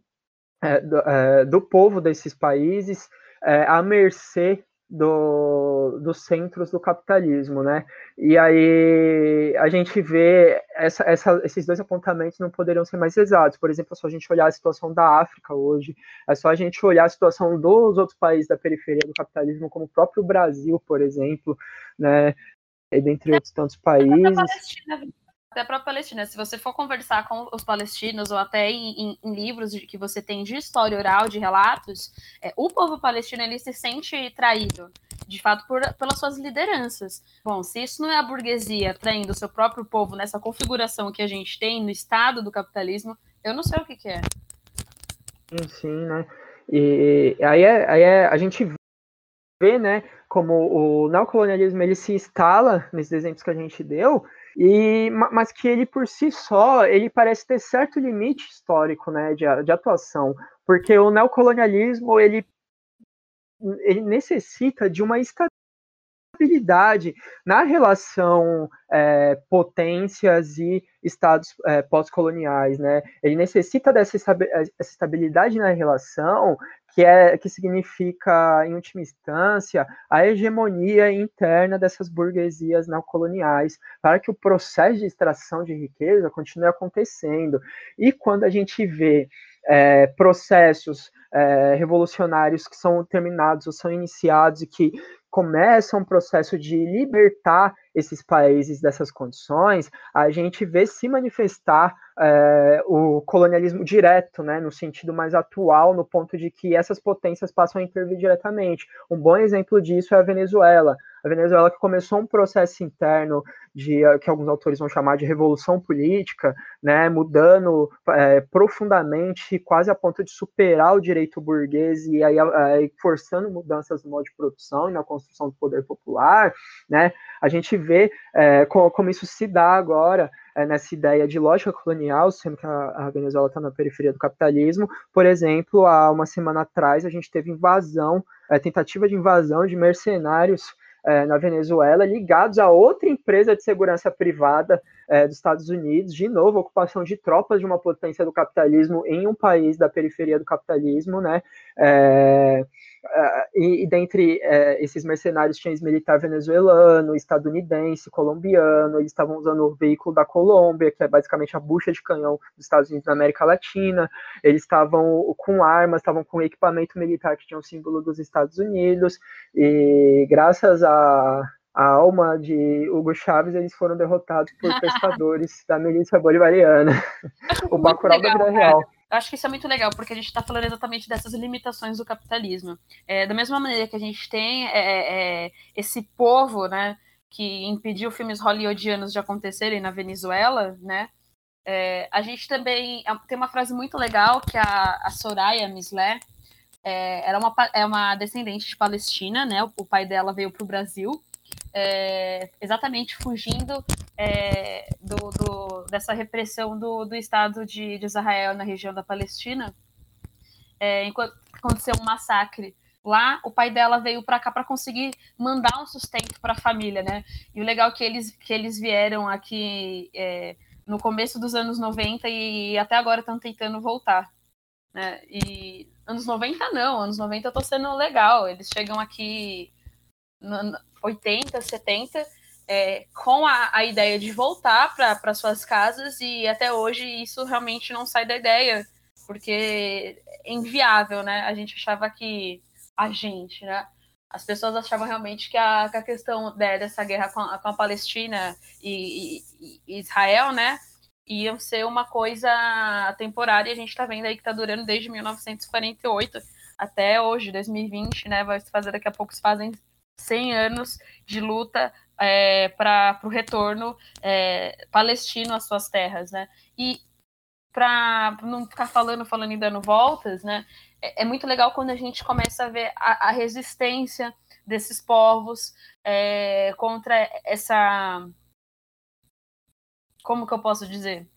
é, do, é, do, povo desses países é, à mercê do, dos centros do capitalismo, né? E aí a gente vê essa, essa, esses dois apontamentos não poderiam ser mais exatos. Por exemplo, é só a gente olhar a situação da África hoje, é só a gente olhar a situação dos outros países da periferia do capitalismo, como o próprio Brasil, por exemplo, né? E dentre outros tantos países até para a Palestina. Se você for conversar com os palestinos ou até em, em, em livros de, que você tem de história oral, de relatos, é, o povo palestino ele se sente traído, de fato, por, pelas suas lideranças. Bom, se isso não é a burguesia traindo o seu próprio povo nessa configuração que a gente tem no estado do capitalismo, eu não sei o que, que é. Sim, né? E aí, é, aí é, a gente vê, né, como o neocolonialismo ele se instala nesses exemplos que a gente deu, e, mas que ele por si só, ele parece ter certo limite histórico, né, de, de atuação, porque o neocolonialismo, ele, ele necessita de uma estabilidade na relação é, potências e estados é, pós-coloniais, né? Ele necessita dessa estabilidade na relação que é que significa, em última instância, a hegemonia interna dessas burguesias neocoloniais, para que o processo de extração de riqueza continue acontecendo. E quando a gente vê é, processos é, revolucionários que são terminados ou são iniciados e que começam um processo de libertar esses países dessas condições, a gente vê se manifestar é, o colonialismo direto, né, no sentido mais atual, no ponto de que essas potências passam a intervir diretamente. Um bom exemplo disso é a Venezuela. A Venezuela que começou um processo interno de que alguns autores vão chamar de revolução política, né, mudando é, profundamente, quase a ponto de superar o direito burguês e aí, aí forçando mudanças no modo de produção e na construção do poder popular, né, a gente vê é, como, como, isso se dá agora é, nessa ideia de lógica colonial, sendo que a, a Venezuela está na periferia do capitalismo. Por exemplo, há uma semana atrás a gente teve invasão, é, tentativa de invasão de mercenários é, na Venezuela, ligados a outra empresa de segurança privada é, dos Estados Unidos, de novo, ocupação de tropas de uma potência do capitalismo em um país da periferia do capitalismo, né? É, e, e, dentre esses mercenários tinha militar venezuelano, estadunidense, colombiano, eles estavam usando o veículo da Colômbia, que é basicamente a bucha de canhão dos Estados Unidos da América Latina, eles estavam com armas, estavam com equipamento militar que tinha o símbolo dos Estados Unidos, e graças a a alma de Hugo Chaves, eles foram derrotados por <laughs> pescadores da milícia bolivariana. o Bacurau da vida real. Eu acho que isso é muito legal, porque a gente está falando exatamente dessas limitações do capitalismo. É, da mesma maneira que a gente tem é, é, é, esse povo, né, que impediu filmes hollywoodianos de acontecerem na Venezuela, né, é, a gente também é, tem uma frase muito legal que a, a Soraya Mislé, é, era uma, é uma descendente de Palestina, né, o pai dela veio para o Brasil, é, exatamente fugindo é, do, do, dessa repressão do, do Estado de, de, Israel na região da Palestina. É, enquanto aconteceu um massacre lá, o pai dela veio para cá para conseguir mandar um sustento para a família, né? E o legal é que eles, que eles vieram aqui é, no começo dos anos 90 e até agora estão tentando voltar. Né? E anos 90 não, anos 90 eu tô sendo legal. Eles chegam aqui 80, 70, é, com a, a, ideia de voltar para suas casas e até hoje isso realmente não sai da ideia, porque é inviável, né? A gente achava que a gente, né? As pessoas achavam realmente que a, que a questão né, dessa guerra com a, com a Palestina e, e, e, Israel, né, iam ser uma coisa temporária. E a gente está vendo aí que está durando desde 1948 até hoje, 2020, né? Vai fazer daqui a pouco, fazem 100 anos de luta é, para o retorno é, palestino às suas terras, né? E para não ficar falando, falando e dando voltas, né? É, é, muito legal quando a gente começa a ver a, a resistência desses povos é, contra essa, como que eu posso dizer,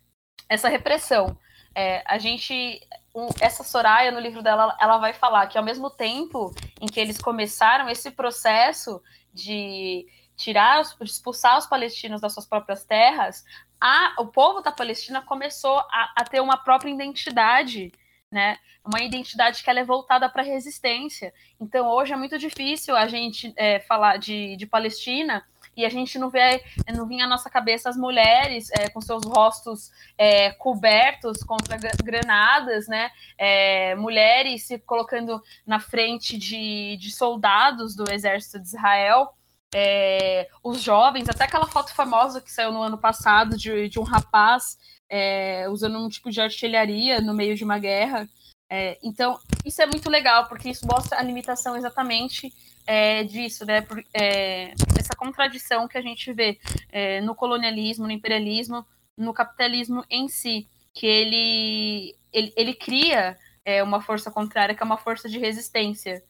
essa repressão. É, a gente um, essa Soraya, no livro dela, ela vai falar que ao mesmo tempo em que eles começaram esse processo de tirar, de expulsar os palestinos das suas próprias terras, a, o povo da Palestina começou a, a ter uma própria identidade, né? Uma identidade que ela é voltada para a resistência. Então, hoje é muito difícil a gente é, falar de, de Palestina e a gente não vê, não vinha à nossa cabeça as mulheres é, com seus rostos é, cobertos contra granadas, né? É, mulheres se colocando na frente de, de soldados do exército de Israel. É, os jovens, até aquela foto famosa que saiu no ano passado de, de um rapaz é, usando um tipo de artilharia no meio de uma guerra. É, então, isso é muito legal, porque isso mostra a limitação exatamente é, disso, né? Por, é, essa contradição que a gente vê é, no colonialismo, no imperialismo, no capitalismo em si, que ele, ele, ele cria é, uma força contrária, que é uma força de resistência.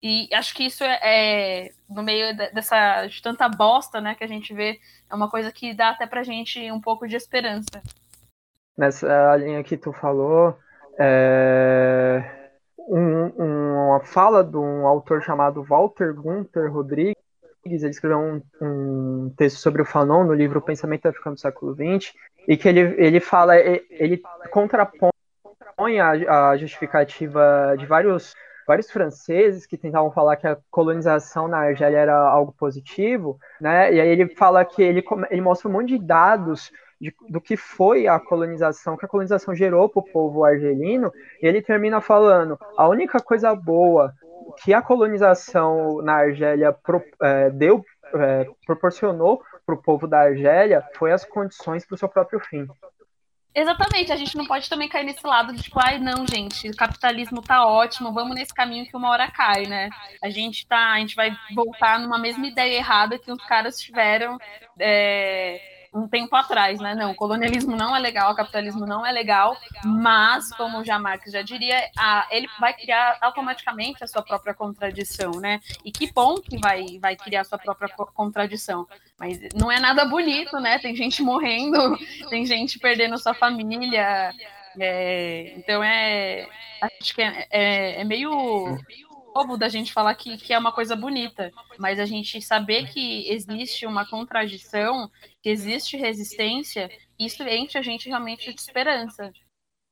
E acho que isso é, é no meio dessa de tanta bosta, né, que a gente vê, é uma coisa que dá até pra gente um pouco de esperança. Nessa linha que tu falou, é um, uma fala de um autor chamado Walter Gunther Rodrigues. Ele escreveu um, um texto sobre o Fanon no livro Pensamento Africano do século XX, e que ele, ele fala, ele contrapõe a, a justificativa de vários vários franceses que tentavam falar que a colonização na Argélia era algo positivo, né? E aí ele fala que ele, ele mostra um monte de dados de, do que foi a colonização, que a colonização gerou para o povo argelino, ele termina falando: a única coisa boa que a colonização na Argélia pro, é, deu é, proporcionou para o povo da Argélia foi as condições para o seu próprio fim. Exatamente, a gente não pode também cair nesse lado de tipo, ai não, gente, o capitalismo tá ótimo, vamos nesse caminho que uma hora cai, né? A gente tá, a gente vai voltar numa mesma ideia errada que os caras tiveram é, um tempo atrás, né? Não, o colonialismo não é legal, o capitalismo não é legal, mas, como já Marx já diria, a, ele vai criar automaticamente a sua própria contradição, né? E que bom que vai, vai criar a sua própria contradição. Mas não é nada bonito, né? Tem gente morrendo, <laughs> tem gente perdendo sua família. É, então é. Acho que é, é, é meio bobo da gente falar que, que é uma coisa bonita, mas a gente saber que existe uma contradição, que existe resistência, isso enche a gente realmente de esperança.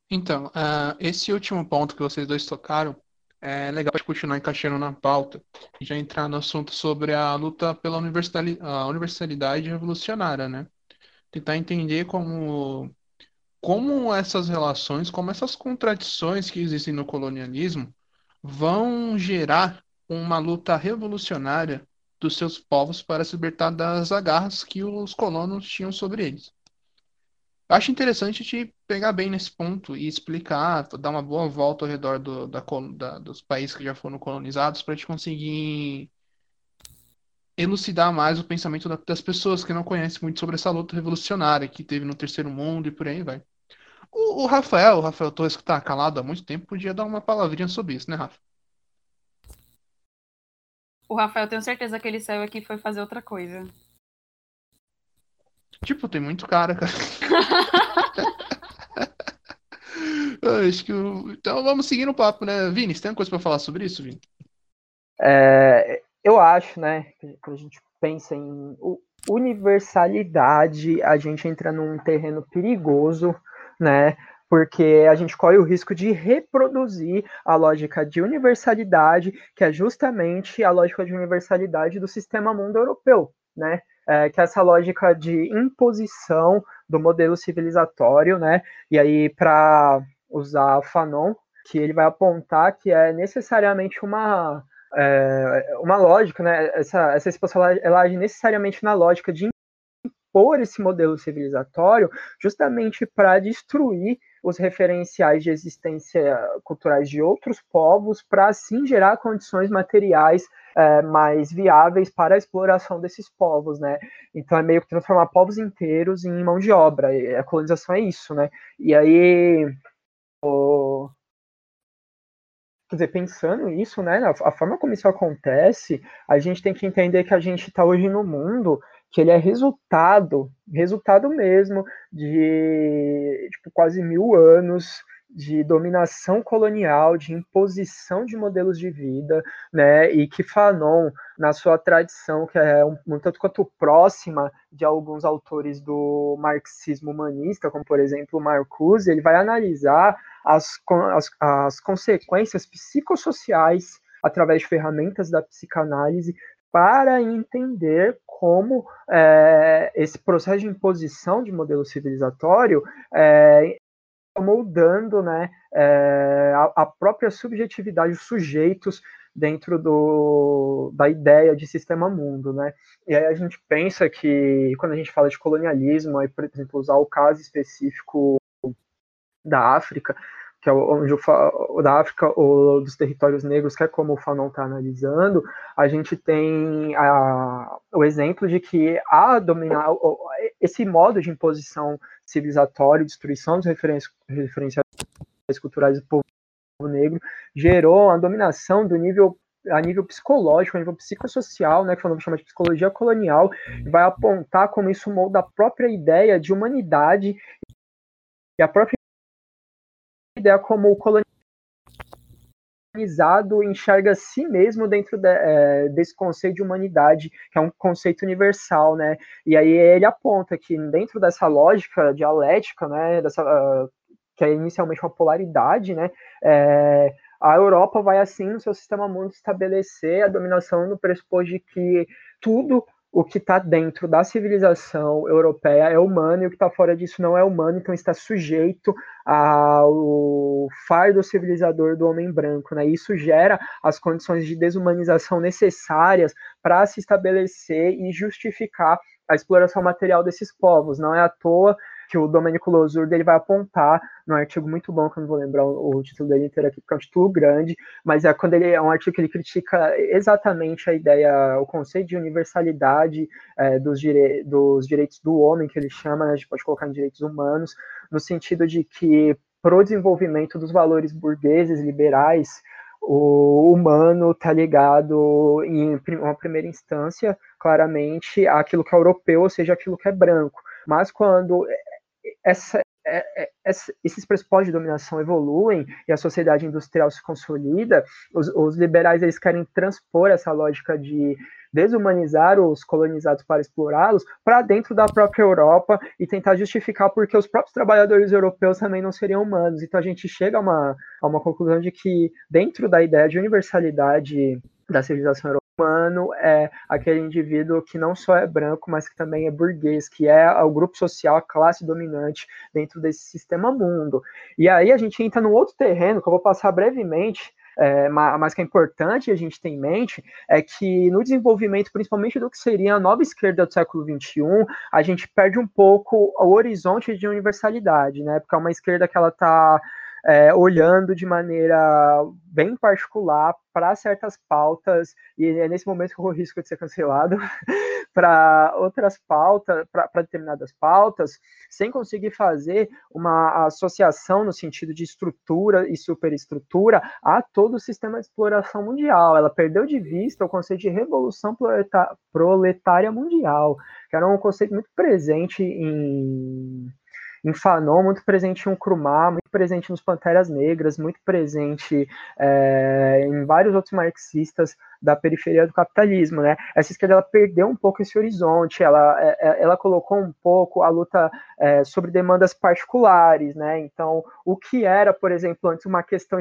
Então, uh, esse último ponto que vocês dois tocaram é legal para continuar encaixando na pauta e já entrar no assunto sobre a luta pela universalidade revolucionária, né? Tentar entender como, como essas relações, como essas contradições que existem no colonialismo vão gerar uma luta revolucionária dos seus povos para se libertar das agarras que os colonos tinham sobre eles. Acho interessante te pegar bem nesse ponto e explicar, dar uma boa volta ao redor do, da, da, dos países que já foram colonizados para te conseguir elucidar mais o pensamento das pessoas que não conhecem muito sobre essa luta revolucionária que teve no Terceiro Mundo e por aí vai. O, o Rafael, o Rafael Torres, que está calado há muito tempo, podia dar uma palavrinha sobre isso, né, Rafa? O Rafael, tenho certeza que ele saiu aqui e foi fazer outra coisa. Tipo, tem muito cara, cara. <laughs> acho que eu... Então vamos seguir no papo, né? Vini, você tem alguma coisa para falar sobre isso, Vini? É, eu acho, né, que a gente pensa em universalidade, a gente entra num terreno perigoso, né? Porque a gente corre o risco de reproduzir a lógica de universalidade, que é justamente a lógica de universalidade do sistema mundo europeu, né? É, que é essa lógica de imposição do modelo civilizatório, né? E aí, para usar Fanon, que ele vai apontar que é necessariamente uma é, uma lógica, né? Essa, essa exposição ela age necessariamente na lógica de impor esse modelo civilizatório justamente para destruir os referenciais de existência culturais de outros povos, para assim gerar condições materiais é, mais viáveis para a exploração desses povos, né? Então é meio que transformar povos inteiros em mão de obra. A colonização é isso, né? E aí, o... quer dizer, pensando nisso, né? A forma como isso acontece, a gente tem que entender que a gente está hoje no mundo que ele é resultado, resultado mesmo de tipo, quase mil anos de dominação colonial, de imposição de modelos de vida, né, e que Fanon, na sua tradição, que é um, um tanto quanto próxima de alguns autores do marxismo humanista, como por exemplo Marcuse, ele vai analisar as, as, as consequências psicossociais através de ferramentas da psicanálise para entender como é, esse processo de imposição de modelo civilizatório é, moldando né, é, a, a, própria subjetividade, os sujeitos dentro do, da ideia de sistema mundo. Né? E aí a gente pensa que, quando a gente fala de colonialismo, aí, por exemplo, usar o caso específico da África, que é onde o, da África ou dos territórios negros, que é como o Fanon está analisando, a gente tem a, o exemplo de que a dominar esse modo de imposição civilizatória, destruição dos referenciais culturais do povo negro, gerou a dominação do nível a nível psicológico, a nível psicossocial, né, que Fanon chama de psicologia colonial, vai apontar como isso molda a própria ideia de humanidade e a própria ideia como o colonizado enxerga si mesmo dentro de, é, desse conceito de humanidade, que é um conceito universal, né? E aí ele aponta que dentro dessa lógica dialética, né, dessa, uh, que é inicialmente uma polaridade, né, é, a Europa vai assim no seu sistema mundo estabelecer a dominação no pressuposto de que tudo o que está dentro da civilização europeia é humano e o que está fora disso não é humano, então está sujeito ao fardo civilizador do homem branco. Né? Isso gera as condições de desumanização necessárias para se estabelecer e justificar a exploração material desses povos. Não é à toa que o Domenico Losurdo ele vai apontar num artigo muito bom, que eu não vou lembrar o, o, título dele inteiro aqui, porque é um título grande, mas é quando ele é um artigo que ele critica exatamente a ideia, o conceito de universalidade é, dos, dire, dos direitos do homem, que ele chama, né, a gente pode colocar em direitos humanos, no sentido de que para o desenvolvimento dos valores burgueses, liberais, o humano está ligado, em uma primeira instância, claramente, àquilo que é europeu, ou seja, aquilo que é branco. Mas quando essa, é, é, esses pressupostos de dominação evoluem e a sociedade industrial se consolida, os, os, liberais eles querem transpor essa lógica de desumanizar os colonizados para explorá-los para dentro da própria Europa e tentar justificar porque os próprios trabalhadores europeus também não seriam humanos. Então a gente chega a uma, a uma conclusão de que dentro da ideia de universalidade da civilização europeia, humano é aquele indivíduo que não só é branco, mas que também é burguês, que é o grupo social, a classe dominante dentro desse sistema mundo. E aí a gente entra num outro terreno que eu vou passar brevemente, é, mas que é importante a gente ter em mente é que no desenvolvimento, principalmente do que seria a nova esquerda do século XXI, a gente perde um pouco o horizonte de universalidade, né? Porque é uma esquerda que ela está é, olhando de maneira bem particular para certas pautas, e é nesse momento que eu risco de ser cancelado, <laughs> para outras pautas, para determinadas pautas, sem conseguir fazer uma associação no sentido de estrutura e superestrutura a todo o sistema de exploração mundial. Ela perdeu de vista o conceito de revolução proletária mundial, que era um conceito muito presente em em Fanon, muito presente em um Krumah, presente nos Panteras Negras, muito presente é, em vários outros marxistas da periferia do capitalismo, né? Essa esquerda ela perdeu um pouco esse horizonte, ela, é, é, ela colocou um pouco a luta é, sobre demandas particulares, né? Então, o que era, por exemplo, antes uma questão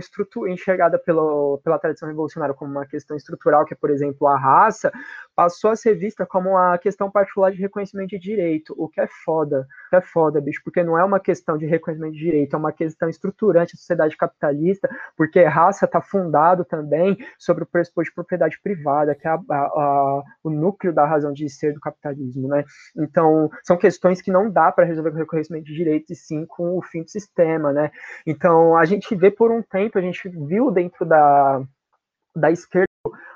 enxergada pelo, pela tradição revolucionária como uma questão estrutural, que é, por exemplo, a raça, passou a ser vista como uma questão particular de reconhecimento de direito, o que é foda, o que é foda, bicho, porque não é uma questão de reconhecimento de direito, é uma questão estruturante da sociedade capitalista, porque raça está fundado também sobre o pressuposto de propriedade privada, que é a, a, a, o núcleo da razão de ser do capitalismo, né? Então, são questões que não dá para resolver com reconhecimento de direitos, e sim com o fim do sistema, né? Então, a gente vê por um tempo, a gente viu dentro da, da esquerda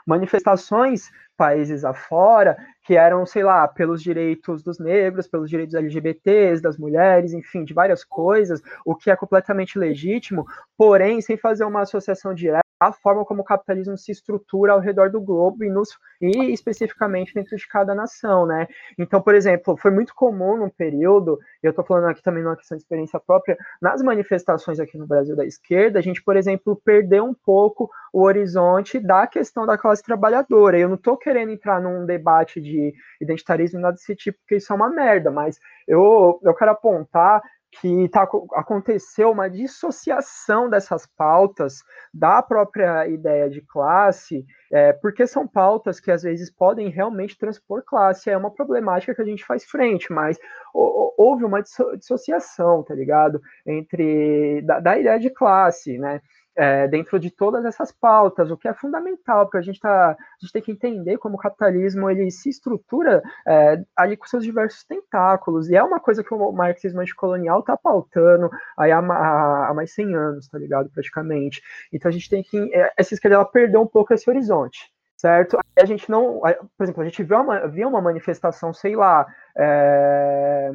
manifestações países afora que eram, sei lá, pelos direitos dos negros, pelos direitos LGBTs, das mulheres, enfim, de várias coisas, o que é completamente legítimo, porém sem fazer uma associação direta a forma como o capitalismo se estrutura ao redor do globo e, nos, e especificamente dentro de cada nação, né? Então, por exemplo, foi muito comum num período, eu estou falando aqui também numa questão de experiência própria, nas manifestações aqui no Brasil da esquerda, a gente, por exemplo, perdeu um pouco o horizonte da questão da classe trabalhadora. Eu não estou querendo entrar num debate de identitarismo nada desse tipo, porque isso é uma merda, mas eu, eu quero apontar que tá, aconteceu uma dissociação dessas pautas da própria ideia de classe, é, porque são pautas que às vezes podem realmente transpor classe. É uma problemática que a gente faz frente, mas houve uma dissociação, tá ligado? Entre da, da ideia de classe, né? É, dentro de todas essas pautas, o que é fundamental, porque a gente, tá, a gente tem que entender como o capitalismo ele se estrutura é, ali com seus diversos tentáculos, e é uma coisa que o marxismo anticolonial está pautando aí há, há, mais 100 anos, tá ligado, praticamente. Então a gente tem que, é, essa esquerda ela perdeu um pouco esse horizonte, certo? A gente não, por exemplo, a gente vê uma, via uma manifestação, sei lá, é,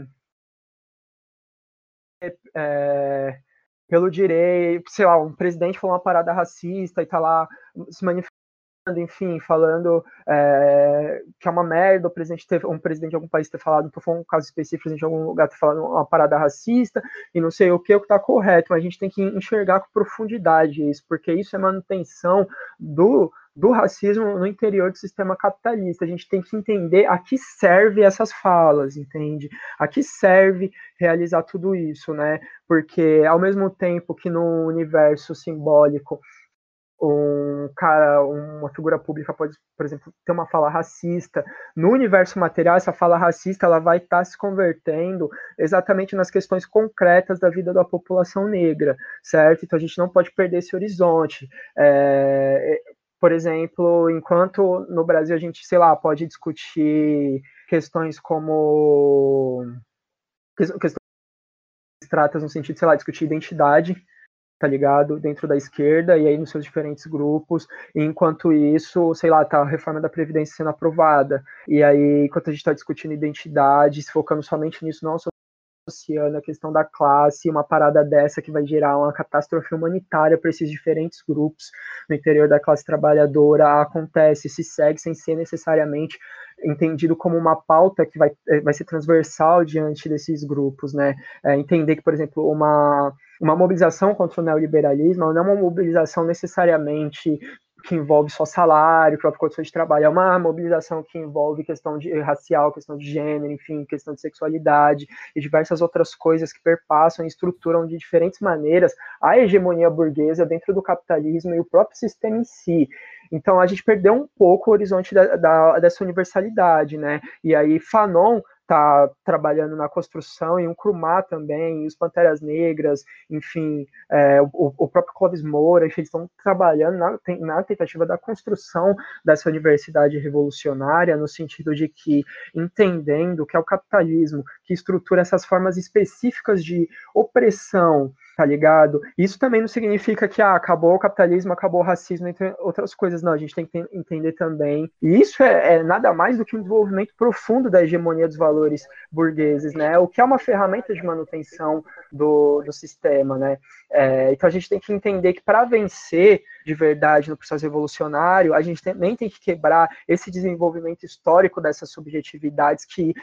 é, pelo direito, sei lá, um presidente falou uma parada racista e tá lá se manifestando, enfim, falando é, que é uma merda o presidente ter, um presidente de algum país ter falado, falando um caso específico, de algum lugar ter falado uma parada racista e não sei o que, o que tá correto, mas a gente tem que enxergar com profundidade isso, porque isso é manutenção do do racismo no interior do sistema capitalista. A gente tem que entender a que serve essas falas, entende? A que serve realizar tudo isso, né? Porque ao mesmo tempo que no universo simbólico um cara, uma figura pública pode, por exemplo, ter uma fala racista. No universo material, essa fala racista ela vai estar tá se convertendo exatamente nas questões concretas da vida da população negra, certo? Então a gente não pode perder esse horizonte. É, por exemplo, enquanto no Brasil a gente, sei lá, pode discutir questões como questões tratas no sentido, sei lá, discutir identidade, tá ligado? Dentro da esquerda e aí nos seus diferentes grupos. E enquanto isso, sei lá, tá a reforma da Previdência sendo aprovada. E aí, enquanto a gente está discutindo identidade, se focando somente nisso, não associando a questão da classe, uma parada dessa que vai gerar uma catástrofe humanitária para esses diferentes grupos no interior da classe trabalhadora acontece, se segue sem ser necessariamente entendido como uma pauta que vai, vai ser transversal diante desses grupos, né? É, entender que, por exemplo, uma uma mobilização contra o neoliberalismo não é uma mobilização necessariamente que envolve só salário, própria condição de trabalho, é uma mobilização que envolve questão de racial, questão de gênero, enfim, questão de sexualidade e diversas outras coisas que perpassam e estruturam de diferentes maneiras a hegemonia burguesa dentro do capitalismo e o próprio sistema em si. Então a gente perdeu um pouco o horizonte da, da, dessa universalidade, né? E aí Fanon está trabalhando na construção, e um Krumah também, e os Panteras Negras, enfim, é, o, o, próprio Clóvis Moura, eles estão trabalhando na, na, tentativa da construção dessa universidade revolucionária, no sentido de que, entendendo que é o capitalismo que estrutura essas formas específicas de opressão, tá ligado? Isso também não significa que ah, acabou o capitalismo, acabou o racismo, entre outras coisas. Não, a gente tem que entender também. E isso é, é, nada mais do que um desenvolvimento profundo da hegemonia dos valores burgueses, né? O que é uma ferramenta de manutenção do, do sistema, né? É, então a gente tem que entender que para vencer de verdade no processo revolucionário, a gente também tem que quebrar esse desenvolvimento histórico dessas subjetividades que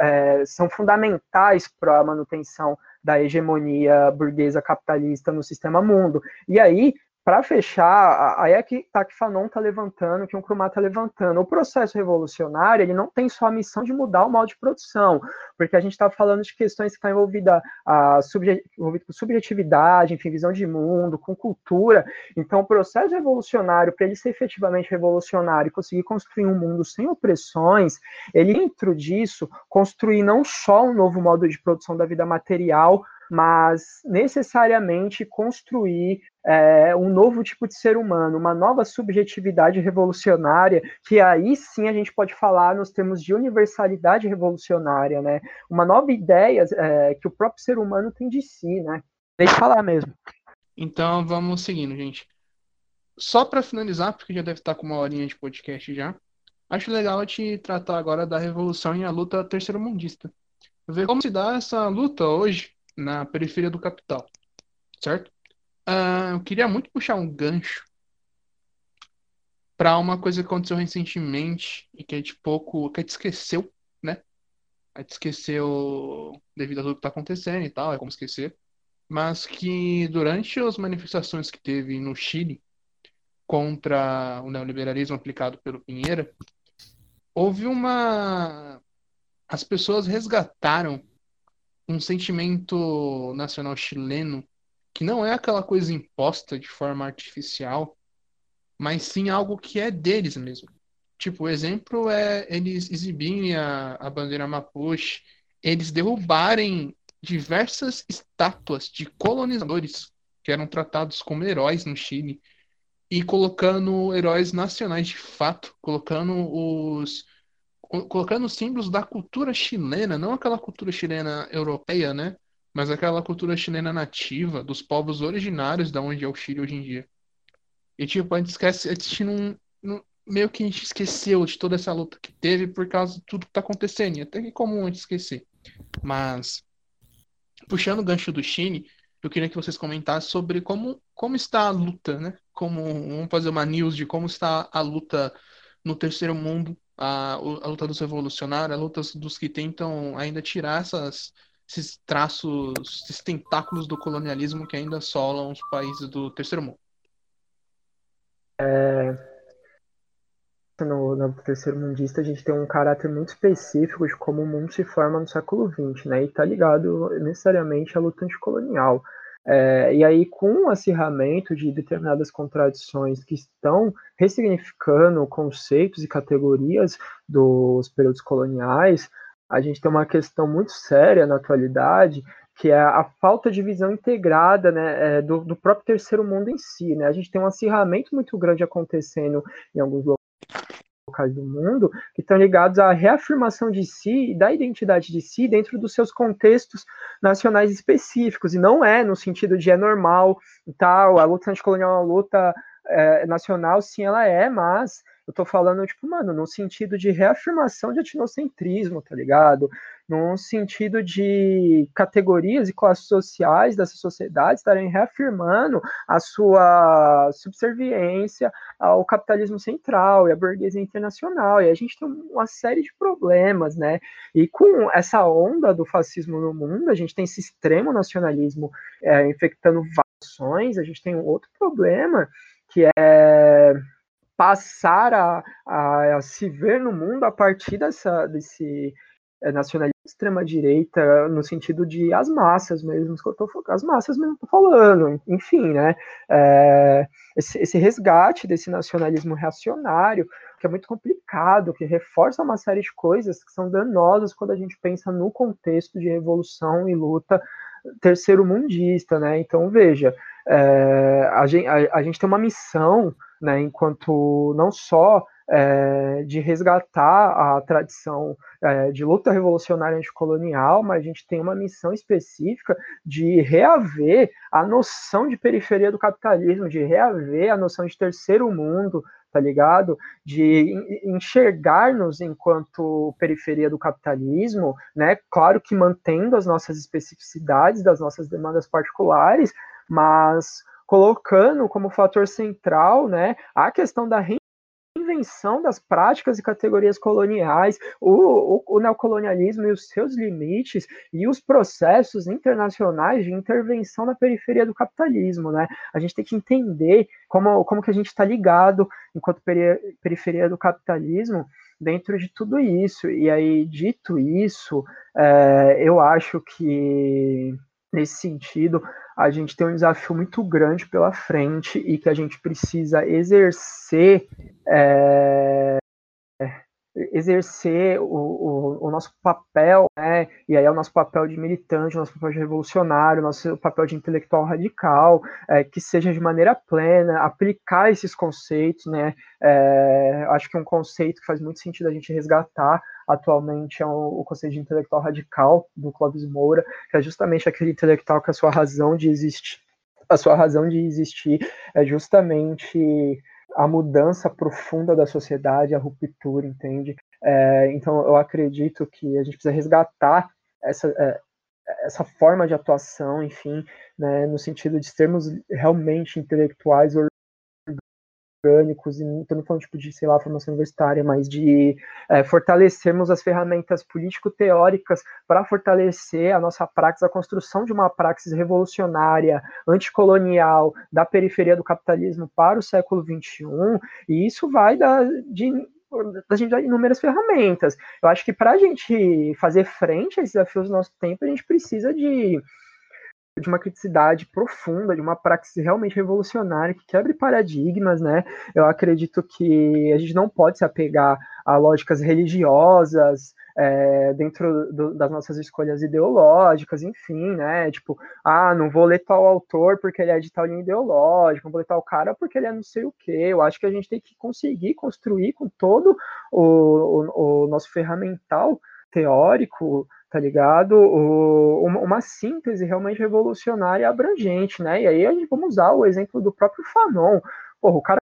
é, são fundamentais para a manutenção da hegemonia burguesa capitalista no sistema mundo. E aí, para fechar, aí é que tá que Fanon tá levantando, que um Krumah tá levantando. O processo revolucionário, ele não tem só a missão de mudar o modo de produção, porque a gente está falando de questões que estão tá envolvidas subje, com subjetividade, enfim, visão de mundo, com cultura. Então, o processo revolucionário, para ele ser efetivamente revolucionário e conseguir construir um mundo sem opressões, ele dentro disso construir não só um novo modo de produção da vida material, mas necessariamente construir é, um novo tipo de ser humano, uma nova subjetividade revolucionária, que aí sim a gente pode falar nos termos de universalidade revolucionária, né? Uma nova ideia é, que o próprio ser humano tem de si, né? Deixa eu falar mesmo. Então vamos seguindo, gente. Só para finalizar, porque já deve estar com uma horinha de podcast já, acho legal te tratar agora da revolução e a luta terceiro-mundista. Ver como se dá essa luta hoje na periferia do capital, certo? Uh, eu queria muito puxar um gancho para uma coisa que aconteceu recentemente e que a gente pouco, que a gente esqueceu, né? A gente esqueceu devido a tudo que está acontecendo e tal, é como esquecer. Mas que durante as manifestações que teve no Chile contra o neoliberalismo aplicado pelo Pinheira, houve uma. As pessoas resgataram um sentimento nacional chileno que não é aquela coisa imposta de forma artificial, mas sim algo que é deles mesmo. Tipo, o exemplo é eles exibirem a, a bandeira Mapuche, eles derrubarem diversas estátuas de colonizadores que eram tratados como heróis no Chile e colocando heróis nacionais de fato, colocando os colocando símbolos da cultura chilena, não aquela cultura chilena europeia, né? Mas aquela cultura chilena nativa, dos povos originários da onde é o Chile hoje em dia. E tipo, a gente esquece, a gente não, não, meio que a gente esqueceu de toda essa luta que teve por causa de tudo que tá acontecendo. E até que é comum a gente esquecer. Mas, puxando o gancho do Chile, eu queria que vocês comentassem sobre como, como está a luta, né? Como, vamos fazer uma news de como está a luta no terceiro mundo a, a luta dos revolucionários, a luta dos que tentam ainda tirar essas, esses traços, esses tentáculos do colonialismo que ainda assolam os países do terceiro mundo. É... No, no terceiro mundista a gente tem um caráter muito específico de como o mundo se forma no século XX, né? E tá ligado necessariamente à luta anticolonial. É, e aí, com o acirramento de determinadas contradições que estão ressignificando conceitos e categorias dos períodos coloniais, a gente tem uma questão muito séria na atualidade, que é a falta de visão integrada né, é, do, do, próprio terceiro mundo em si. Né? A gente tem um acirramento muito grande acontecendo em alguns locais do mundo que estão ligados à reafirmação de si e da identidade de si dentro dos seus contextos nacionais específicos. E não é no sentido de é normal e tal, a luta anticolonial é uma luta é, nacional, sim, ela é, mas eu tô falando, tipo, mano, no sentido de reafirmação de etnocentrismo, tá ligado? Num sentido de categorias e classes sociais dessa sociedade estarem reafirmando a sua subserviência ao capitalismo central e à burguesia internacional. E a gente tem uma série de problemas, né? E com essa onda do fascismo no mundo, a gente tem esse extremo nacionalismo é, infectando várias a gente tem um outro problema que é passar a, a, a, se ver no mundo a partir dessa, desse é, nacionalismo de extrema-direita, no sentido de as massas mesmo, que eu tô, as massas mesmo tô falando, enfim, né, é, esse, esse resgate desse nacionalismo reacionário, que é muito complicado, que reforça uma série de coisas que são danosas quando a gente pensa no contexto de revolução e luta terceiro mundista, né, então veja, é, a, gente, a, a gente tem uma missão né, enquanto não só é, de resgatar a tradição é, de luta revolucionária anticolonial, mas a gente tem uma missão específica de reaver a noção de periferia do capitalismo, de reaver a noção de terceiro mundo, tá ligado? De enxergar-nos enquanto periferia do capitalismo, né? Claro que mantendo as nossas especificidades, das nossas demandas particulares, mas colocando como fator central né, a questão da reinvenção das práticas e categorias coloniais, o, o, o, neocolonialismo e os seus limites e os processos internacionais de intervenção na periferia do capitalismo, né? A gente tem que entender como, como que a gente está ligado enquanto peri periferia do capitalismo dentro de tudo isso. E aí, dito isso, é, eu acho que nesse sentido a gente tem um desafio muito grande pela frente e que a gente precisa exercer é, exercer o, o, o, nosso papel, né? E aí é o nosso papel de militante, o nosso papel de revolucionário, o nosso papel de intelectual radical, é, que seja de maneira plena, aplicar esses conceitos, né? É, acho que um conceito que faz muito sentido a gente resgatar atualmente é o, o conceito de intelectual radical do Clóvis Moura, que é justamente aquele intelectual que a sua razão de existir, a sua razão de existir é justamente a mudança profunda da sociedade, a ruptura, entende? É, então, eu acredito que a gente precisa resgatar essa, é, essa forma de atuação, enfim, né, no sentido de sermos realmente intelectuais orgânicos, e não estou falando tipo, de, sei lá, formação universitária, mas de é, fortalecermos as ferramentas político-teóricas para fortalecer a nossa praxis, a construção de uma praxis revolucionária, anticolonial, da periferia do capitalismo para o século XXI, e isso vai da, de a gente dar inúmeras ferramentas. Eu acho que para a gente fazer frente a esses desafios do nosso tempo, a gente precisa de de uma criticidade profunda, de uma praxis realmente revolucionária que quebre paradigmas, né? Eu acredito que a gente não pode se apegar a lógicas religiosas é, dentro do, das nossas escolhas ideológicas, enfim, né? Tipo, ah, não vou ler tal autor porque ele é de tal linha ideológica, não vou ler tal cara porque ele é não sei o quê. Eu acho que a gente tem que conseguir construir com todo o, o, o nosso ferramental teórico tá ligado? O, uma síntese realmente revolucionária e abrangente, né? E aí a gente vamos usar o exemplo do próprio Fanon. Porra, o cara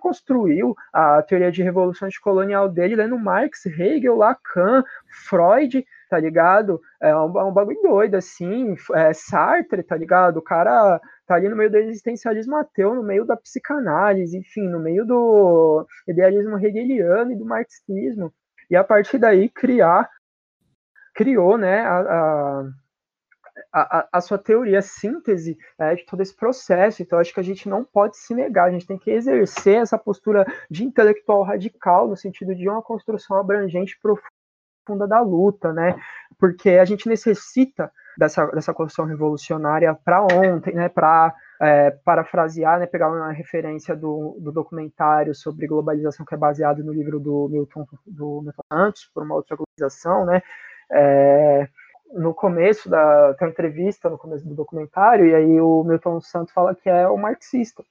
construiu a teoria de revolução colonial dele lendo Marx, Hegel, Lacan, Freud, tá ligado? É um, é um bagulho doido, assim, é, Sartre, tá ligado? O cara tá ali no meio do existencialismo ateu, no meio da psicanálise, enfim, no meio do idealismo hegeliano e do marxismo, e a partir daí criar criou né, a, a, a, sua teoria, a síntese é, de todo esse processo. Então, acho que a gente não pode se negar, a gente tem que exercer essa postura de intelectual radical, no sentido de uma construção abrangente profunda da luta, né? Porque a gente necessita dessa, dessa construção revolucionária para ontem, né, para é, parafrasear, né, pegar uma referência do, do documentário sobre globalização que é baseado no livro do Milton, do Milton Santos, por uma outra globalização, né, é, no começo da tem uma entrevista no começo do documentário e aí o Milton Santos fala que é o marxista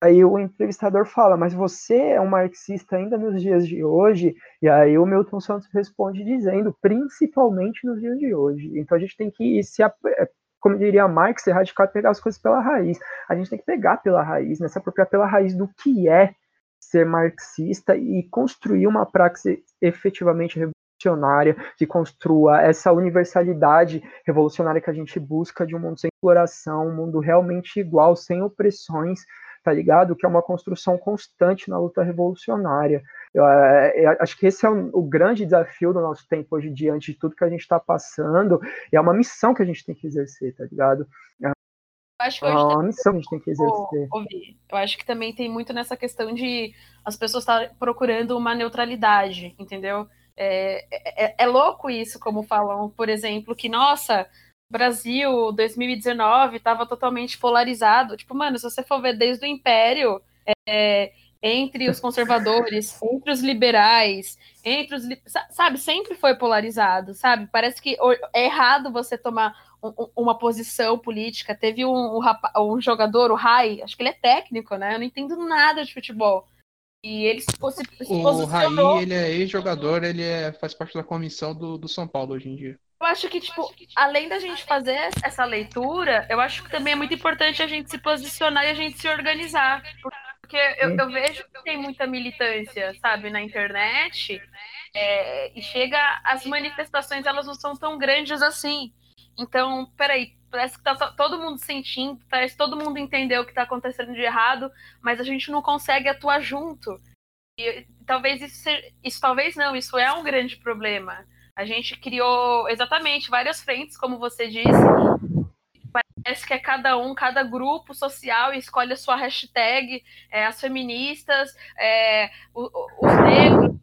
Aí o entrevistador fala, mas você é um marxista ainda nos dias de hoje? E aí o Milton Santos responde dizendo, principalmente nos dias de hoje. Então a gente tem que se, é, como diria Marx, erradicar, pegar as coisas pela raiz. A gente tem que pegar pela raiz, né? se apropriar pela raiz do que é ser marxista e construir uma praxe efetivamente revolucionária que construa essa universalidade revolucionária que a gente busca de um mundo sem exploração, um mundo realmente igual, sem opressões, tá ligado? Que é uma construção constante na luta revolucionária. Eu, eu é, é, acho que esse é o, o, grande desafio do nosso tempo hoje, diante de tudo que a gente está passando, e é uma missão que a gente tem que exercer, tá ligado? É acho que é uma missão que a gente tem que exercer. Ouvir. Eu acho que também tem muito nessa questão de as pessoas estar procurando uma neutralidade, entendeu? É, é, é louco isso, como falam, por exemplo, que, nossa, Brasil 2019 estava totalmente polarizado. Tipo, mano, se você for ver desde o Império, é, entre os conservadores, <laughs> entre os liberais, entre os. Sabe, sempre foi polarizado, sabe? Parece que é errado você tomar um, uma posição política. Teve um, um, um, jogador, o Rai, acho que ele é técnico, né? Eu não entendo nada de futebol. E ele se, se O Rai, ele é ex-jogador, ele é, faz parte da comissão do, do São Paulo hoje em dia. Eu acho que, tipo, além da gente fazer essa leitura, eu acho que também é muito importante a gente se posicionar e a gente se organizar. Porque eu, eu vejo que tem muita militância, sabe, na internet, é, e chega, as manifestações, elas não são tão grandes assim. Então, peraí, parece que tá todo mundo sentindo, parece que todo mundo entendeu o que está acontecendo de errado, mas a gente não consegue atuar junto. E talvez isso, seja, isso talvez não, isso é um grande problema. A gente criou exatamente várias frentes, como você disse. Parece que é cada um, cada grupo social escolhe a sua hashtag, é, as feministas, é, os, os negros,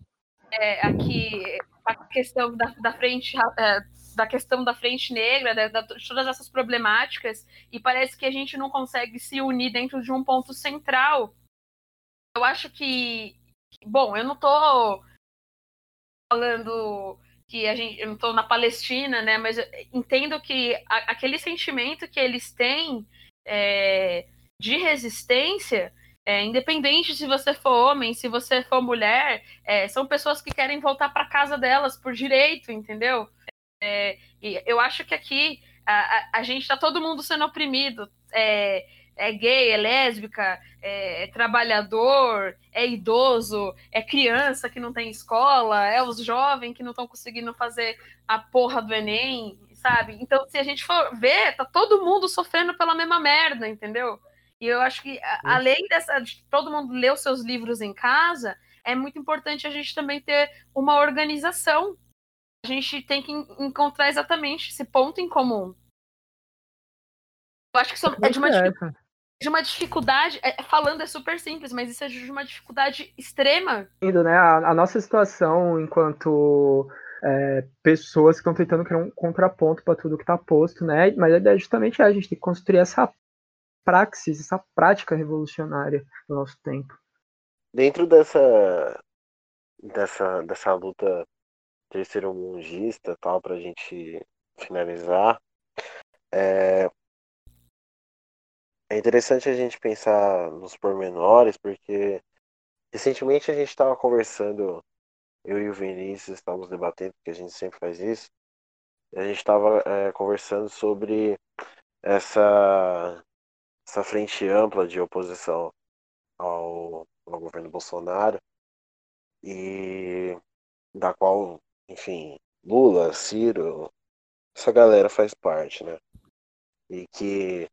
é, aqui a questão da, da frente é, da questão da frente negra, de, de, todas essas problemáticas, e parece que a gente não consegue se unir dentro de um ponto central. Eu acho que, bom, eu não estou falando que a gente, eu não estou na Palestina, né? Mas entendo que a, aquele sentimento que eles têm é, de resistência, é, independente se você for homem, se você for mulher, é, são pessoas que querem voltar para casa delas por direito, entendeu? É, e eu acho que aqui a, a, a gente está todo mundo sendo oprimido. É, é gay, é lésbica, é, é, trabalhador, é idoso, é criança que não tem escola, é os jovens que não estão conseguindo fazer a porra do Enem, sabe? Então, se a gente for ver, tá todo mundo sofrendo pela mesma merda, entendeu? E eu acho que, além dessa, de todo mundo ler os seus livros em casa, é muito importante a gente também ter uma organização. A gente tem que encontrar exatamente esse ponto em comum. Eu acho que isso é de uma dificuldade de uma dificuldade, é, falando é super simples, mas isso é de uma dificuldade extrema. Né? A, a nossa situação enquanto é, pessoas que estão tentando criar um contraponto para tudo que está posto, né? Mas a ideia justamente é a gente tem que construir essa praxis, essa prática revolucionária do nosso tempo. Dentro dessa dessa dessa luta terceiro mundista, tal, para a gente finalizar, é, é interessante a gente pensar nos pormenores, porque recentemente a gente estava conversando, eu e o Vinícius estávamos debatendo, porque a gente sempre faz isso, a gente estava é, conversando sobre essa, essa frente ampla de oposição ao, ao governo Bolsonaro, e da qual, enfim, Lula, Ciro, essa galera faz parte, né? E que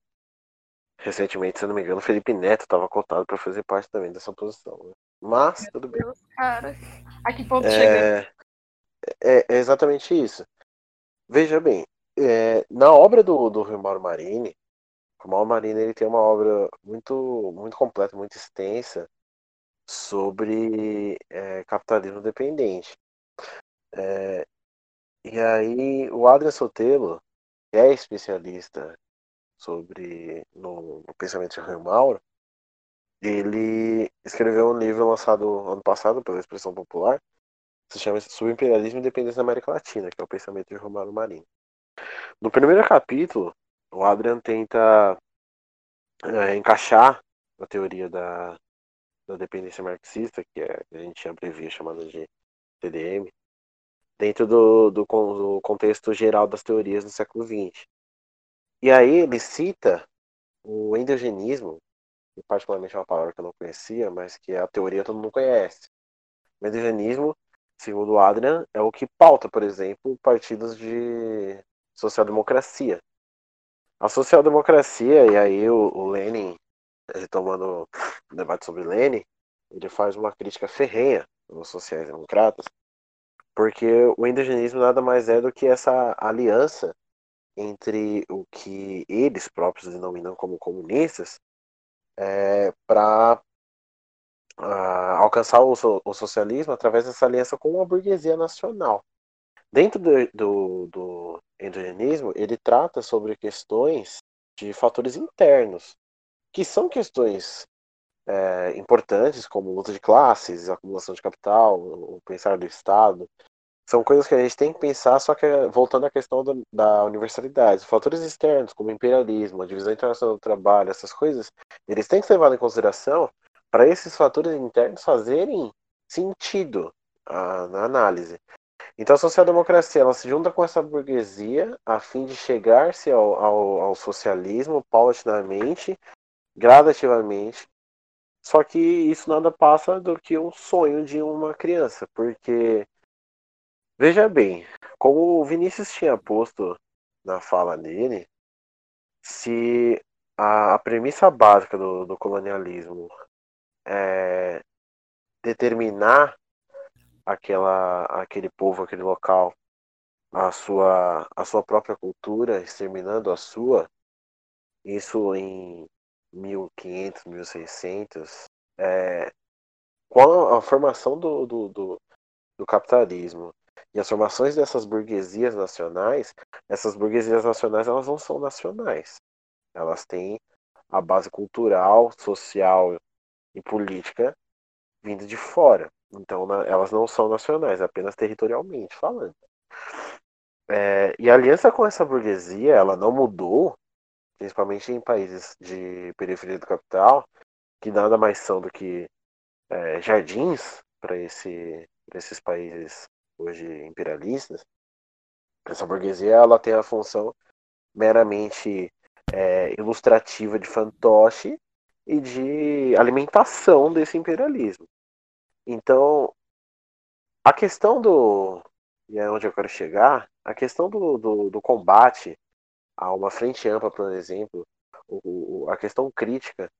Recentemente, se não me engano, o Felipe Neto estava cotado para fazer parte também dessa posição. Né? Mas, Meu tudo Deus, bem. Cara, a que ponto é... É, é, exatamente isso. Veja bem, é, na obra do, do Mauro Marini, o Mauro Marini ele tem uma obra muito, muito completa, muito extensa sobre é, capitalismo dependente. É, e aí, o Adrian Sotelo, é especialista sobre no, no pensamento de Rio Mauro, ele escreveu um livro lançado ano passado pela Expressão Popular, se chama Subimperialismo e Independência da América Latina, que é o pensamento de Romano Marinho. No primeiro capítulo, o Adrian tenta é, encaixar a teoria da, da dependência marxista, que, é, que a gente abrevia chamada de TDM, dentro do, do, do contexto geral das teorias do século XX. E aí ele cita o endogenismo, que particularmente é uma palavra que eu não conhecia, mas que a teoria todo mundo conhece. O endogenismo, segundo Adrian, é o que pauta, por exemplo, partidos de social-democracia. A social-democracia, e aí o, o Lenin, retomando o debate sobre Lenin, ele faz uma crítica ferrenha aos sociais-democratas, porque o endogenismo nada mais é do que essa aliança entre o que eles próprios denominam como comunistas é, para ah, alcançar o, o, socialismo através dessa aliança com a burguesia nacional. Dentro do, do, do endogenismo, ele trata sobre questões de fatores internos, que são questões é, importantes, como luta de classes, acumulação de capital, o pensar do Estado, são coisas que a gente tem que pensar, só que voltando à questão da, da universalidade. Fatores externos, como imperialismo, a divisão internacional do trabalho, essas coisas, eles têm que ser levados em consideração para esses fatores internos fazerem sentido a, na análise. Então a social-democracia ela se junta com essa burguesia a fim de chegar-se ao, ao, ao socialismo paulatinamente, gradativamente, só que isso nada passa do que um sonho de uma criança, porque Veja bem, como o Vinícius tinha posto na fala dele, se a, a premissa básica do, do colonialismo é determinar aquela, aquele povo, aquele local, a sua, a sua própria cultura, exterminando a sua, isso em 1500, 1600, é, com a, formação do, do, do, do capitalismo e as formações dessas burguesias nacionais, essas burguesias nacionais elas não são nacionais. Elas têm a base cultural, social e política vindo de fora. Então elas não são nacionais, apenas territorialmente falando. É, e a aliança com essa burguesia, ela não mudou, principalmente em países de periferia do capital, que nada mais são do que é, jardins para esse, esses países hoje imperialistas, essa burguesia ela tem a função meramente é, ilustrativa de fantoche e de alimentação desse imperialismo. Então, a questão do. E é onde eu quero chegar, a questão do, do, do combate a uma frente ampla, por exemplo, o, a questão crítica,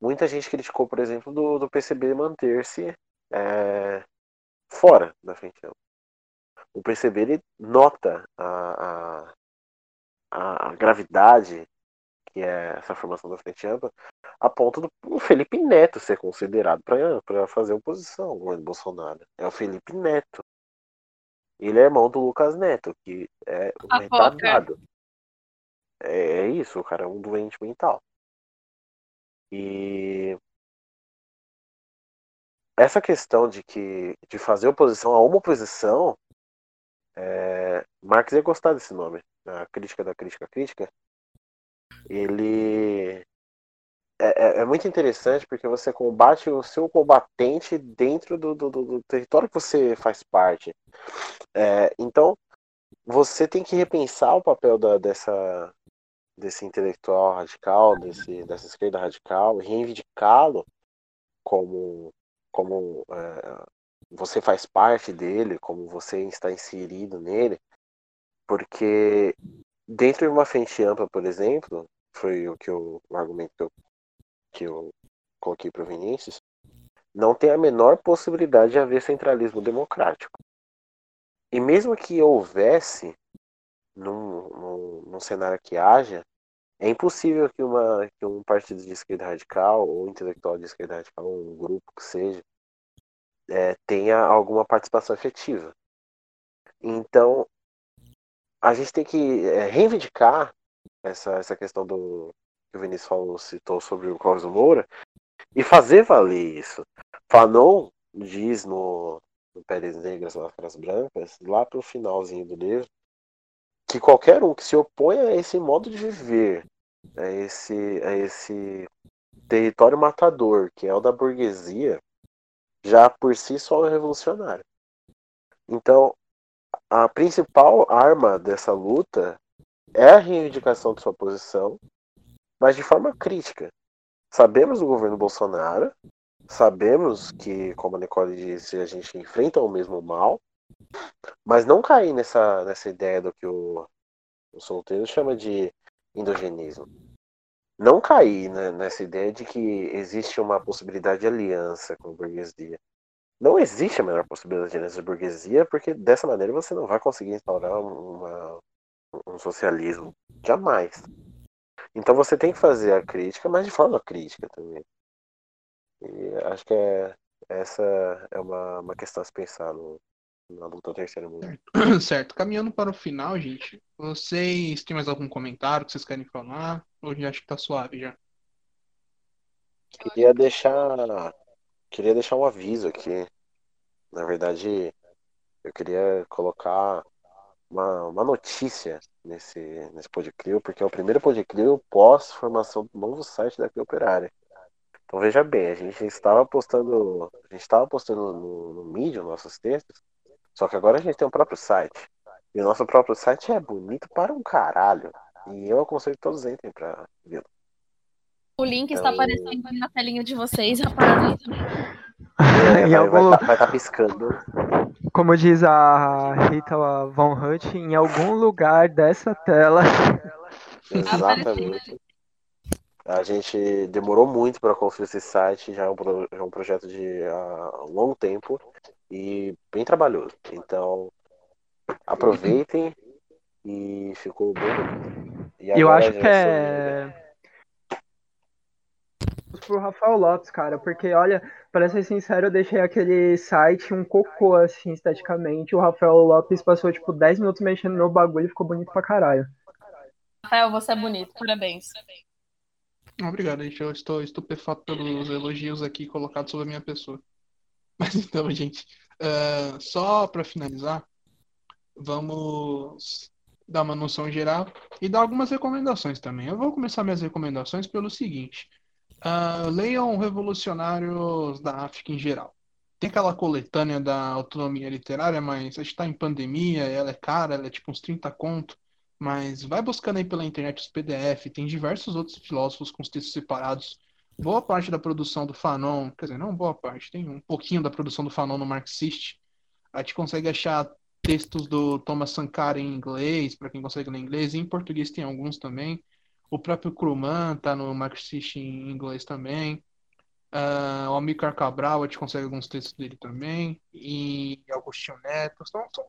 muita gente criticou, por exemplo, do, do PCB manter-se é, fora da frente ampla o PCB ele nota a, a, a gravidade que é essa formação da frente ampla, a ponto do Felipe Neto ser considerado para fazer oposição ao governo Bolsonaro. É o Felipe Neto. Ele é irmão do Lucas Neto, que é um retardado. É, é isso, o cara é um doente mental. E essa questão de que de fazer oposição a uma oposição é, Marx ia gostar desse nome, a crítica da crítica crítica. Ele é, é, é, muito interessante porque você combate o seu combatente dentro do, do, do território que você faz parte. É, então, você tem que repensar o papel da, dessa, desse intelectual radical, desse, dessa esquerda radical, reivindicá-lo como, como é, você faz parte dele, como você está inserido nele, porque dentro de uma frente ampla, por exemplo, foi o que eu, o argumento que eu coloquei para o Vinícius, não tem a menor possibilidade de haver centralismo democrático. E mesmo que houvesse, num, num, num cenário que haja, é impossível que, uma, que um partido de esquerda radical, ou intelectual de esquerda radical, ou um grupo que seja, é, tenha alguma participação efetiva. Então, a gente tem que é, reivindicar essa, essa questão do que o Vinícius falou, citou sobre o Cláudio Moura e fazer valer isso. Fanon diz no, no Pérez Negras, Máscaras Brancas, lá pro finalzinho do livro, que qualquer um que se opõe a esse modo de viver, a esse, a esse território matador, que é o da burguesia, já por si só é revolucionário. Então, a principal arma dessa luta é a reivindicação de sua posição, mas de forma crítica. Sabemos do governo Bolsonaro, sabemos que, como a Nicole disse, a gente enfrenta o mesmo mal, mas não cair nessa, nessa ideia do que o, o solteiro chama de endogenismo. Não cair né, nessa ideia de que existe uma possibilidade de aliança com a burguesia. Não existe a menor possibilidade de aliança de burguesia, porque dessa maneira você não vai conseguir instaurar uma, um socialismo. Jamais. Então você tem que fazer a crítica, mas de forma crítica também. E acho que é, essa é uma, uma questão a se pensar no, na luta terceiro mundo. Certo. <clears throat> certo. Caminhando para o final, gente, vocês têm mais algum comentário que vocês querem falar? Ou já acho que tá suave já? Queria deixar. Queria deixar um aviso aqui. Na verdade, eu queria colocar uma, uma notícia nesse, nesse Podcrio, porque é o primeiro Podcrio pós-formação do novo site da Crio Operária. Então veja bem, a gente estava postando. A gente estava postando no, no Medium nossos textos, só que agora a gente tem um próprio site. E o nosso próprio site é bonito para um caralho. E eu aconselho que todos entrem para ver. O link está então... aparecendo na telinha de vocês, rapaz. <laughs> É, vai, algum... vai, tá, vai tá piscando. Como diz a Rita Von Hunt, em algum lugar dessa tela. <laughs> Exatamente. A gente demorou muito para construir esse site, já é um, pro, já é um projeto de uh, longo tempo e bem trabalhoso. Então, aproveitem e ficou bom. E eu acho que é pro Rafael Lopes, cara, porque olha, para ser sincero, eu deixei aquele site um cocô assim esteticamente. O Rafael Lopes passou tipo 10 minutos mexendo no bagulho e ficou bonito pra caralho. Rafael, você é bonito, parabéns. Obrigado, gente. Eu estou estupefato pelos elogios aqui colocados sobre a minha pessoa. Mas então, gente, uh, só para finalizar, vamos dar uma noção geral e dar algumas recomendações também. Eu vou começar minhas recomendações pelo seguinte: uh, leiam Revolucionários da África em geral. Tem aquela coletânea da autonomia literária, mas a gente está em pandemia, ela é cara, ela é tipo uns 30 conto. Mas vai buscando aí pela internet os PDF, tem diversos outros filósofos com os textos separados. Boa parte da produção do Fanon, quer dizer, não boa parte, tem um pouquinho da produção do Fanon no Marxist. A gente consegue achar textos do Thomas Sankara em inglês, para quem consegue ler inglês, e em português tem alguns também. O próprio Kruman tá no Marxist em inglês também. Uh, o Amílcar Cabral, a gente consegue alguns textos dele também. E Agostinho Neto. Então, são,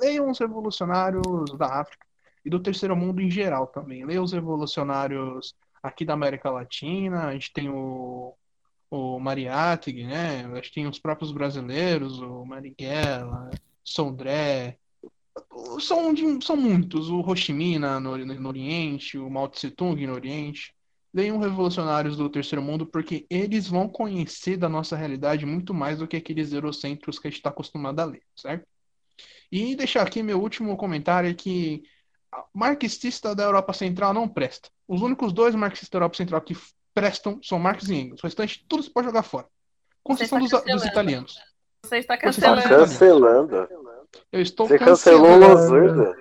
leiam os revolucionários da África e do terceiro mundo em geral também. Leia os revolucionários aqui da América Latina, a gente tem o, o Mariátegui, né? A gente tem os próprios brasileiros, o Marighella, Sondré, são, são muitos, o Ho no, no Oriente, o Mao Tse Tung no Oriente. Leiam revolucionários do terceiro mundo, porque eles vão conhecer da nossa realidade muito mais do que aqueles eurocentros que a gente está acostumado a ler, certo? E deixar aqui meu último comentário é que marxista da Europa Central não presta. Os únicos dois marxistas da Europa Central que prestam são Marx e Engels. O restante, tudo se pode jogar fora. Com exceção dos, dos, italianos. Você está cancelando. cancelando. Eu estou Você cancelou Losurda?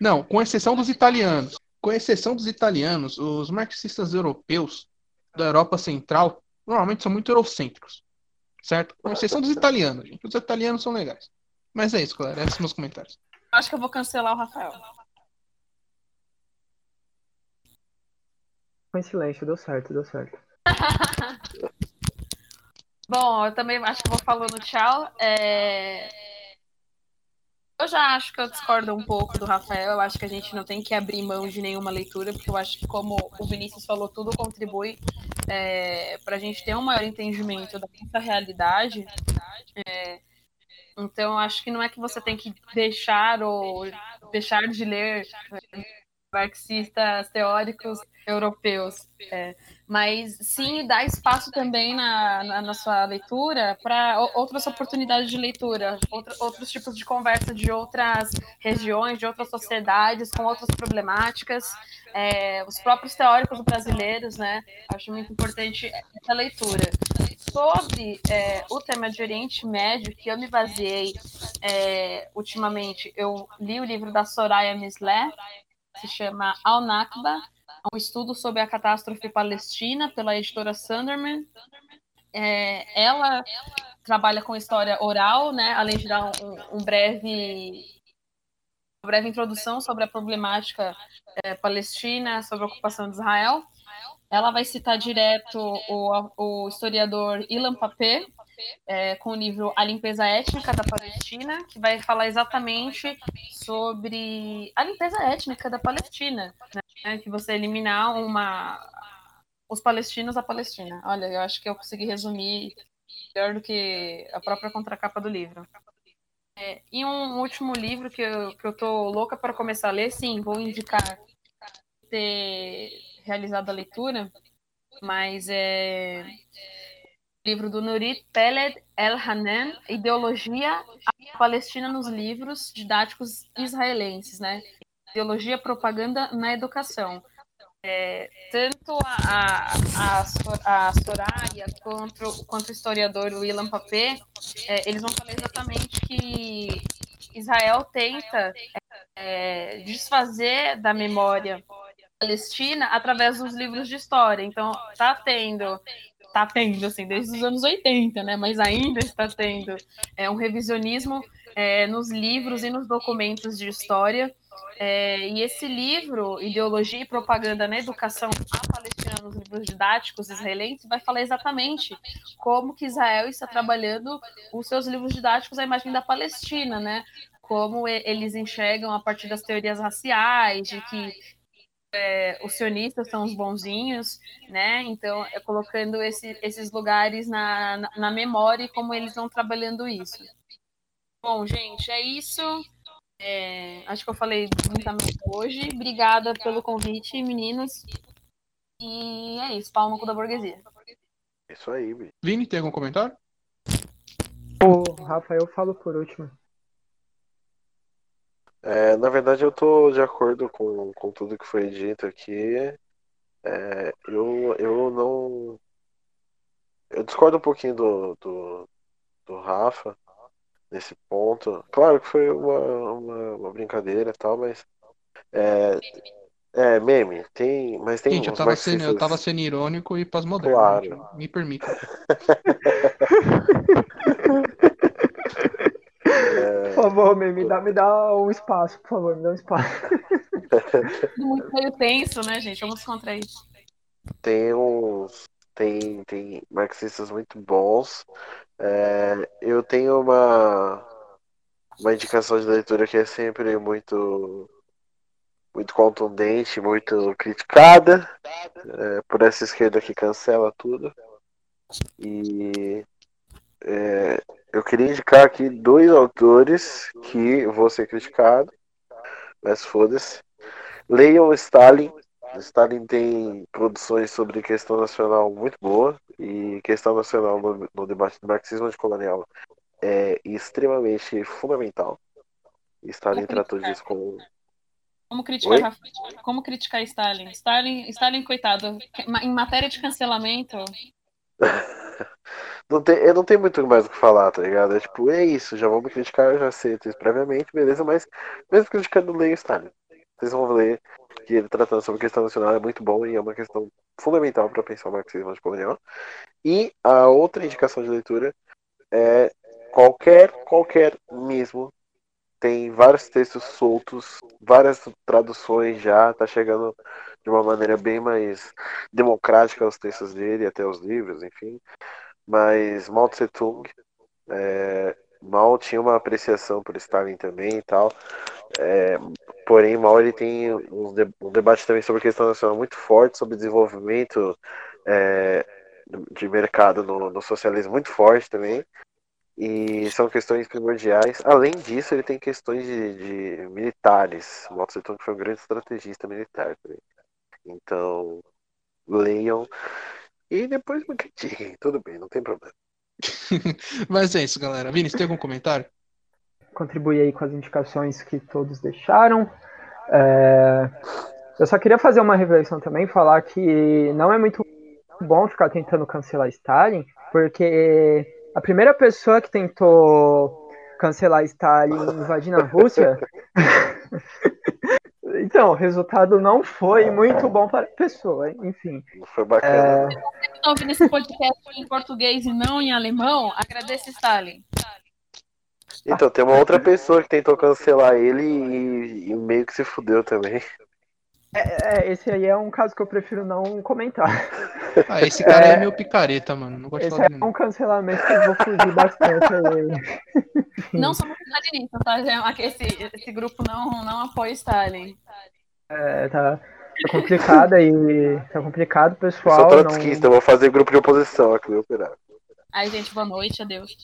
Não, com exceção dos italianos. Com exceção dos italianos, os marxistas europeus da Europa Central normalmente são muito eurocêntricos. Certo? Com exceção dos italianos, gente. Os italianos são legais. Mas é isso, galera. Esses são meus comentários. Acho que eu vou cancelar o Rafael. Foi em silêncio, deu certo, deu certo. <laughs> Bom, eu também acho que vou falando tchau. É... Eu já acho que eu discordo um pouco do Rafael. Eu acho que a gente não tem que abrir mão de nenhuma leitura, porque eu acho que, como o Vinícius falou, tudo contribui é, para a gente ter um maior entendimento da nossa realidade. É, então, acho que não é que você tem que deixar ou deixar de ler marxistas teóricos europeus. É, mas sim dá espaço também na, na, na sua leitura para outras oportunidades de leitura, outros tipos de conversa de outras regiões, de outras sociedades, com outras problemáticas. É, os próprios teóricos brasileiros, né? Acho muito importante essa leitura. Sobre é, o tema de Oriente Médio, que eu me baseei é, ultimamente, eu li o livro da Soraya Mislé, se chama Al-Nakba, um estudo sobre a catástrofe palestina pela editora Sunderman. É, ela trabalha com história oral, né, além de dar um, um breve uma breve introdução sobre a problemática é, palestina, sobre a ocupação de Israel. Ela vai citar direto o, o historiador Ilan Papé, é, com o livro A Limpeza Étnica da Palestina, que vai falar exatamente sobre a limpeza étnica da Palestina, né? que você eliminar uma os palestinos da Palestina. Olha, eu acho que eu consegui resumir melhor do que a própria contracapa do livro. É, e um último livro que eu, que eu tô louca para começar a ler, sim, vou indicar ter realizado a leitura, mas é livro do Nurit Peled El Hanan, Ideologia Palestina nos livros didáticos israelenses, né? Ideologia Propaganda na Educação. É, tanto a, a, a, a Soraya quanto, quanto o historiador William Papé, é, eles vão falar exatamente que Israel tenta é, desfazer da memória palestina através dos livros de história. Então, tá tendo está tendo, assim, desde os anos 80, né? Mas ainda está tendo é, um revisionismo é, nos livros e nos documentos de história. É, e esse livro, Ideologia e Propaganda na Educação a Palestina nos livros didáticos israelenses, vai falar exatamente como que Israel está trabalhando os seus livros didáticos a imagem da Palestina, né? Como eles enxergam a partir das teorias raciais, de que é, os sionistas são os bonzinhos, né? Então, é colocando esse, esses lugares na, na, na, memória e como eles estão trabalhando isso. Bom, gente, é isso. É, acho que eu falei muita hoje. Obrigada pelo convite, meninos. E é isso, no cu da burguesia. Isso aí. Vini, tem algum comentário? O Rafael falo por último. É, na verdade, eu tô de acordo com, com tudo que foi dito aqui. É, eu, eu não. Eu discordo um pouquinho do, do, do Rafa nesse ponto. Claro que foi uma, uma, uma brincadeira e tal, mas. É, é, meme, tem. Mas tem. Gente, eu tava, sendo, eu tava sendo irônico e pós-moderno. Claro. Me permita. <laughs> Por favor, me dá, me dá um espaço, por favor, me dá um espaço. <laughs> Muito meio tenso, né, gente? Vamos contra isso. Tem uns. Tem, tem marxistas muito bons. É, eu tenho uma, uma indicação de leitura que é sempre muito muito contundente, muito criticada é, por essa esquerda que cancela tudo. E é, eu queria indicar aqui dois autores que vou ser criticado, mas foda-se. Leiam Stalin. Stalin tem produções sobre questão nacional muito boa e questão nacional no, no debate do marxismo anticolonial é extremamente fundamental. Stalin tratou disso com como criticar, como criticar Stalin? Stalin? Stalin, coitado, em matéria de cancelamento, <laughs> não tem, eu não tenho muito mais o que falar, tá ligado? É tipo, é isso, já vamos criticar, já sei previamente, beleza, mas mesmo criticando Leio Stalin, vocês vão ler que ele tratando sobre questão nacional é muito bom e é uma questão fundamental para pensar o marxismo anticolonial. E a outra indicação de leitura é qualquer, qualquer mesmo tem vários textos soltos, várias traduções já, tá chegando de uma maneira bem mais democrática aos textos dele, até os livros, enfim. Mas Mao Tse Tung, é, Mao tinha uma apreciação por Stalin também e tal. É, porém, Mao ele tem um, de, um, debate também sobre questão nacional muito forte, sobre desenvolvimento é, de mercado no, no socialismo muito forte também. E são questões primordiais. Além disso, ele tem questões de, de militares. Mao Tse Tung foi um grande estrategista militar também. Então, leiam e depois me critiquem. Tudo bem, não tem problema. <laughs> Mas é isso, galera. Vini, você tem algum comentário? Contribuir aí com as indicações que todos deixaram. É... Eu só queria fazer uma reflexão também, falar que não é muito bom ficar tentando cancelar Stalin, porque a primeira pessoa que tentou cancelar Stalin invadindo a Rússia. <laughs> então, o resultado não foi muito bom para a pessoa, enfim. Foi bacana. Se você está ouvindo esse podcast em português e não em alemão, agradeça Stalin. Então, tem uma outra pessoa que tentou cancelar ele e, e meio que se fudeu também. É, é, esse aí é um caso que eu prefiro não comentar. Ah, esse cara é, é meu picareta, mano. Não gosto Esse é dele, não. um cancelamento que eu vou fugir bastante aí. <laughs> Não somos stalinistas, tá? É, Esse, esse grupo não, não apoia Stalin. É, tá, tá complicado aí. Tá complicado, Eu pessoal. sou não- trotskista, eu vou fazer grupo de oposição aqui, meu operário. Ai, gente, boa noite, adeus.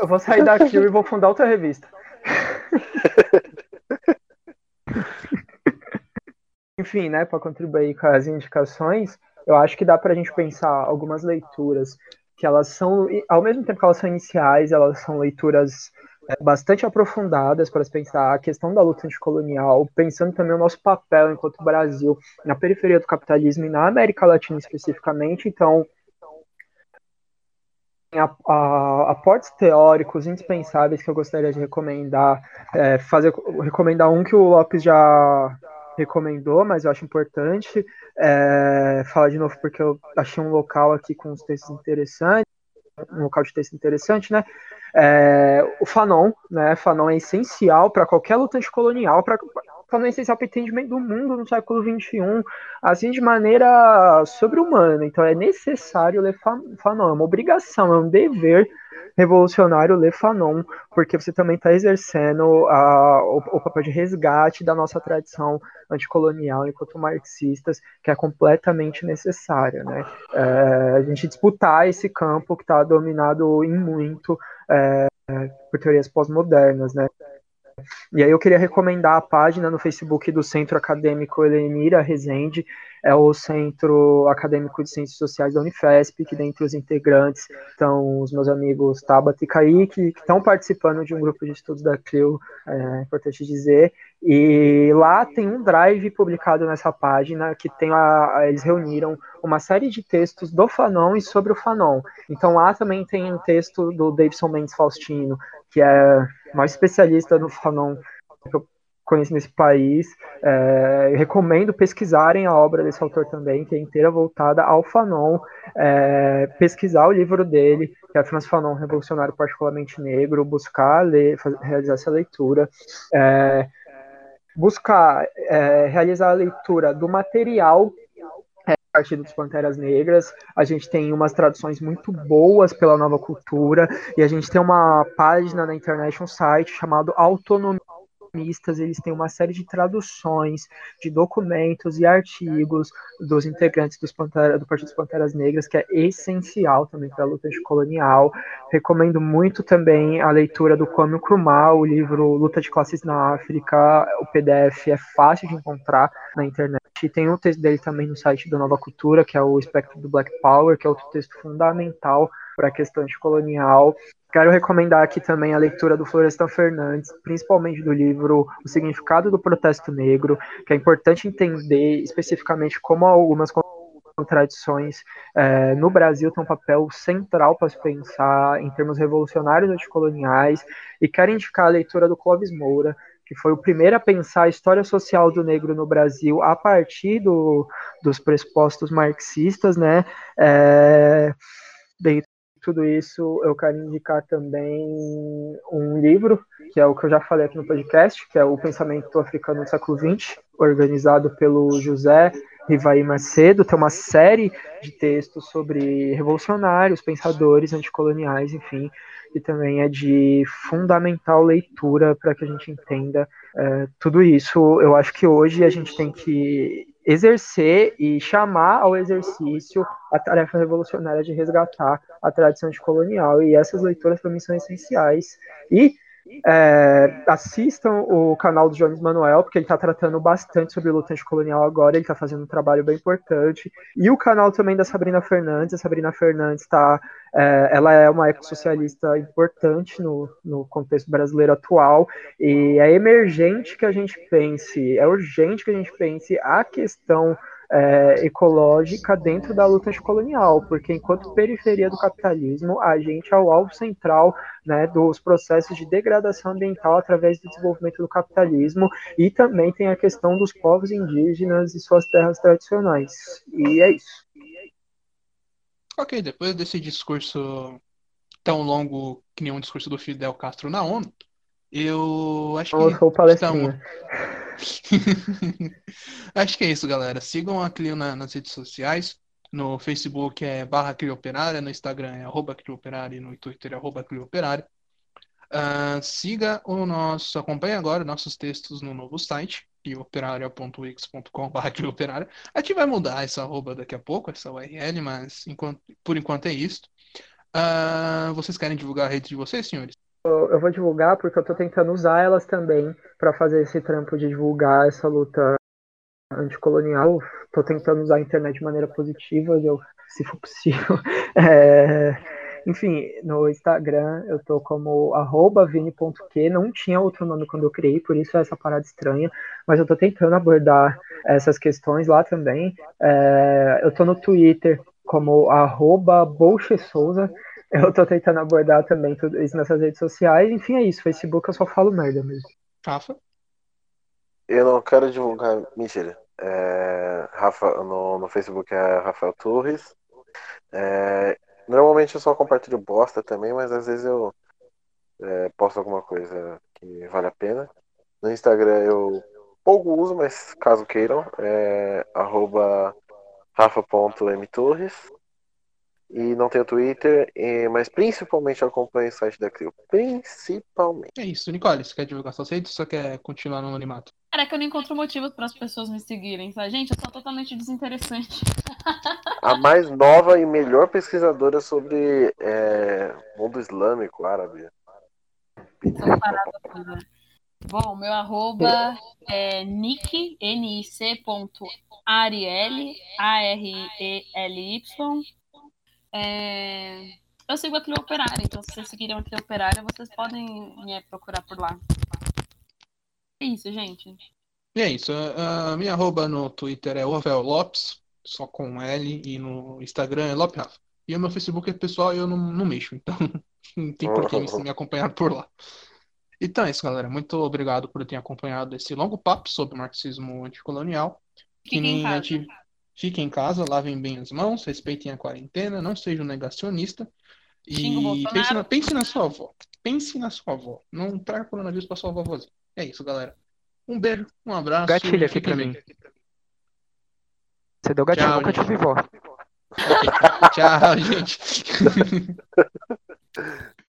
Eu vou sair daqui e vou fundar outra revista. <laughs> Enfim, né, para contribuir com as indicações, eu acho que dá para a gente pensar algumas leituras que elas são, ao mesmo tempo que elas são iniciais, elas são leituras é, bastante aprofundadas para pensar a questão da luta anticolonial, pensando também o nosso papel enquanto Brasil na periferia do capitalismo e na América Latina especificamente. Então, aportes teóricos indispensáveis que eu gostaria de recomendar, é, fazer recomendar um que o Lopes já recomendou, mas eu acho importante é, falar de novo porque eu achei um local aqui com os textos interessantes, um local de texto interessante, né? É, o Fanon, né? Fanon é essencial para qualquer luta anticolonial, para Fanon é o entendimento do mundo no século XXI, assim de maneira sobre-humana. Então é necessário ler Fa- Fanon, é uma obrigação, é um dever revolucionário ler Fanon, porque você também está exercendo a- o, o papel de resgate da nossa tradição anticolonial enquanto marxistas, que é completamente necessária. Né? É, a gente disputar esse campo que está dominado em muito é, por teorias pós-modernas. Né? E aí eu queria recomendar a página no Facebook do Centro Acadêmico Elenira Rezende, é o Centro Acadêmico de Ciências Sociais da Unifesp, que dentre os integrantes estão os meus amigos Tabata e Kaique, que estão participando de um grupo de estudos da CRIO, é importante dizer, e lá tem um drive publicado nessa página que tem a- eles reuniram uma série de textos do Fanon e sobre o Fanon. Então lá também tem um texto do Davidson Mendes Faustino, que é o maior especialista no Fanon que eu conheço nesse país. É, recomendo pesquisarem a obra desse autor também, que é inteira voltada ao Fanon, é, pesquisar o livro dele, que é Franz Fanon, Revolucionário Particularmente Negro, buscar ler, faz- realizar essa leitura. É, buscar é, realizar a leitura do material Partido dos Panteras Negras. A gente tem umas traduções muito boas pela nova cultura e a gente tem uma página na internet, um site chamado Eles têm uma série de traduções de documentos e artigos dos integrantes dos Pantera, do Partido dos Panteras Negras, que é essencial também para a luta anticolonial. Recomendo muito também a leitura do Kwame Nkrumah, o livro Luta de Classes na África. O PDF é fácil de encontrar na internet. E tem um texto dele também no site do Nova Cultura, que é o Espectro do Black Power, que é outro texto fundamental para a questão anticolonial. Quero recomendar aqui também a leitura do Florestan Fernandes, principalmente do livro O Significado do Protesto Negro, que é importante entender especificamente como algumas contradições eh, no Brasil têm um papel central para se pensar em termos revolucionários anticoloniais. E quero indicar a leitura do Clóvis Moura, que foi o primeiro a pensar a história social do negro no Brasil a partir do, dos pressupostos marxistas, né? É, de tudo isso, eu quero indicar também um livro, que é o que eu já falei aqui no podcast, que é o Pensamento Africano do Século XX, organizado pelo José Rivaí Macedo, tem uma série de textos sobre revolucionários, pensadores anticoloniais, enfim, e também é de fundamental leitura para que a gente entenda é, tudo isso. Eu acho que hoje a gente tem que exercer e chamar ao exercício a tarefa revolucionária de resgatar a tradição colonial. E essas leituras para mim são essenciais. E é, assistam o canal do Jones Manuel, porque ele está tratando bastante sobre luta anticolonial agora, ele está fazendo um trabalho bem importante. E o canal também da Sabrina Fernandes, a Sabrina Fernandes está. É, ela é uma ecossocialista importante no, no contexto brasileiro atual, e é emergente que a gente pense, é urgente que a gente pense a questão é, ecológica dentro da luta anticolonial, porque enquanto periferia do capitalismo, a gente é o alvo central né, dos processos de degradação ambiental através do desenvolvimento do capitalismo, e também tem a questão dos povos indígenas e suas terras tradicionais. E é isso. Ok, depois desse discurso tão longo que nem um discurso do Fidel Castro na ONU, eu acho que. Eu sou palestrinha. Estamos... <laughs> <laughs> Acho que é isso, galera. Sigam a Clio na, nas redes sociais. No Facebook é barra Clioperária, no Instagram é arroba Clioperária e no Twitter é arroba Clioperária. Uh, siga o nosso, acompanhe agora nossos textos no novo site, clioperaria.wix.com barra Clioperária. A gente vai mudar essa arroba daqui a pouco, essa URL, mas enquanto, por enquanto é isso. Uh, vocês querem divulgar a rede de vocês, senhores? Eu vou divulgar porque eu tô tentando usar elas também para fazer esse trampo de divulgar essa luta anticolonial. Tô tentando usar a internet de maneira positiva, se for possível. <laughs> É, enfim, no Instagram eu tô como vini.q, não tinha outro nome quando eu criei, por isso é essa parada estranha, mas eu tô tentando abordar essas questões lá também. É, eu tô no Twitter como arroba Souza, eu tô tentando abordar também tudo isso nessas redes sociais. Enfim, é isso. Facebook eu só falo merda mesmo. Rafa? Eu não quero divulgar. Mentira. É, Rafa, no, no Facebook é Rafael Torres. É, normalmente eu só compartilho bosta também, mas às vezes eu é, posto alguma coisa que vale a pena. No Instagram eu pouco uso, mas caso queiram, é arroba rafa.mtorres e não tenho Twitter, mas principalmente acompanho o site da Crio. Principalmente. É isso, Nicole, você quer divulgar suas redes ou só quer continuar no anonimato? Cara, é que eu não encontro motivo para as pessoas me seguirem, tá? Gente, eu sou totalmente desinteressante. A mais nova e melhor pesquisadora sobre é, mundo islâmico árabe. Bom, meu arroba é nick, N-I-C ponto Ariel, A-R-E-L-Y, é... Eu sigo a Clio Operária, então se vocês seguirem a Clio Operária, vocês podem me procurar por lá. É isso, gente. E é isso. A minha arroba no Twitter é Rafael Lopes, só com L, e no Instagram é Lopes Rafa. E o meu Facebook é pessoal e eu não, não mexo, então <laughs> não tem por que me, acompanhar por lá. Então é isso, galera. Muito obrigado por ter acompanhado esse longo papo sobre marxismo anticolonial. Que nem a gente Fiquem em casa, lavem bem as mãos, respeitem a quarentena, não sejam negacionista. E pense na, pense na sua avó. Pense na sua avó. Não traga coronavírus pra sua vozinha. É isso, galera. Um beijo, um abraço. Gatilho aqui pra mim. Você deu gatilho, Tchau, nunca tive vó. <laughs> Tchau, gente. <laughs>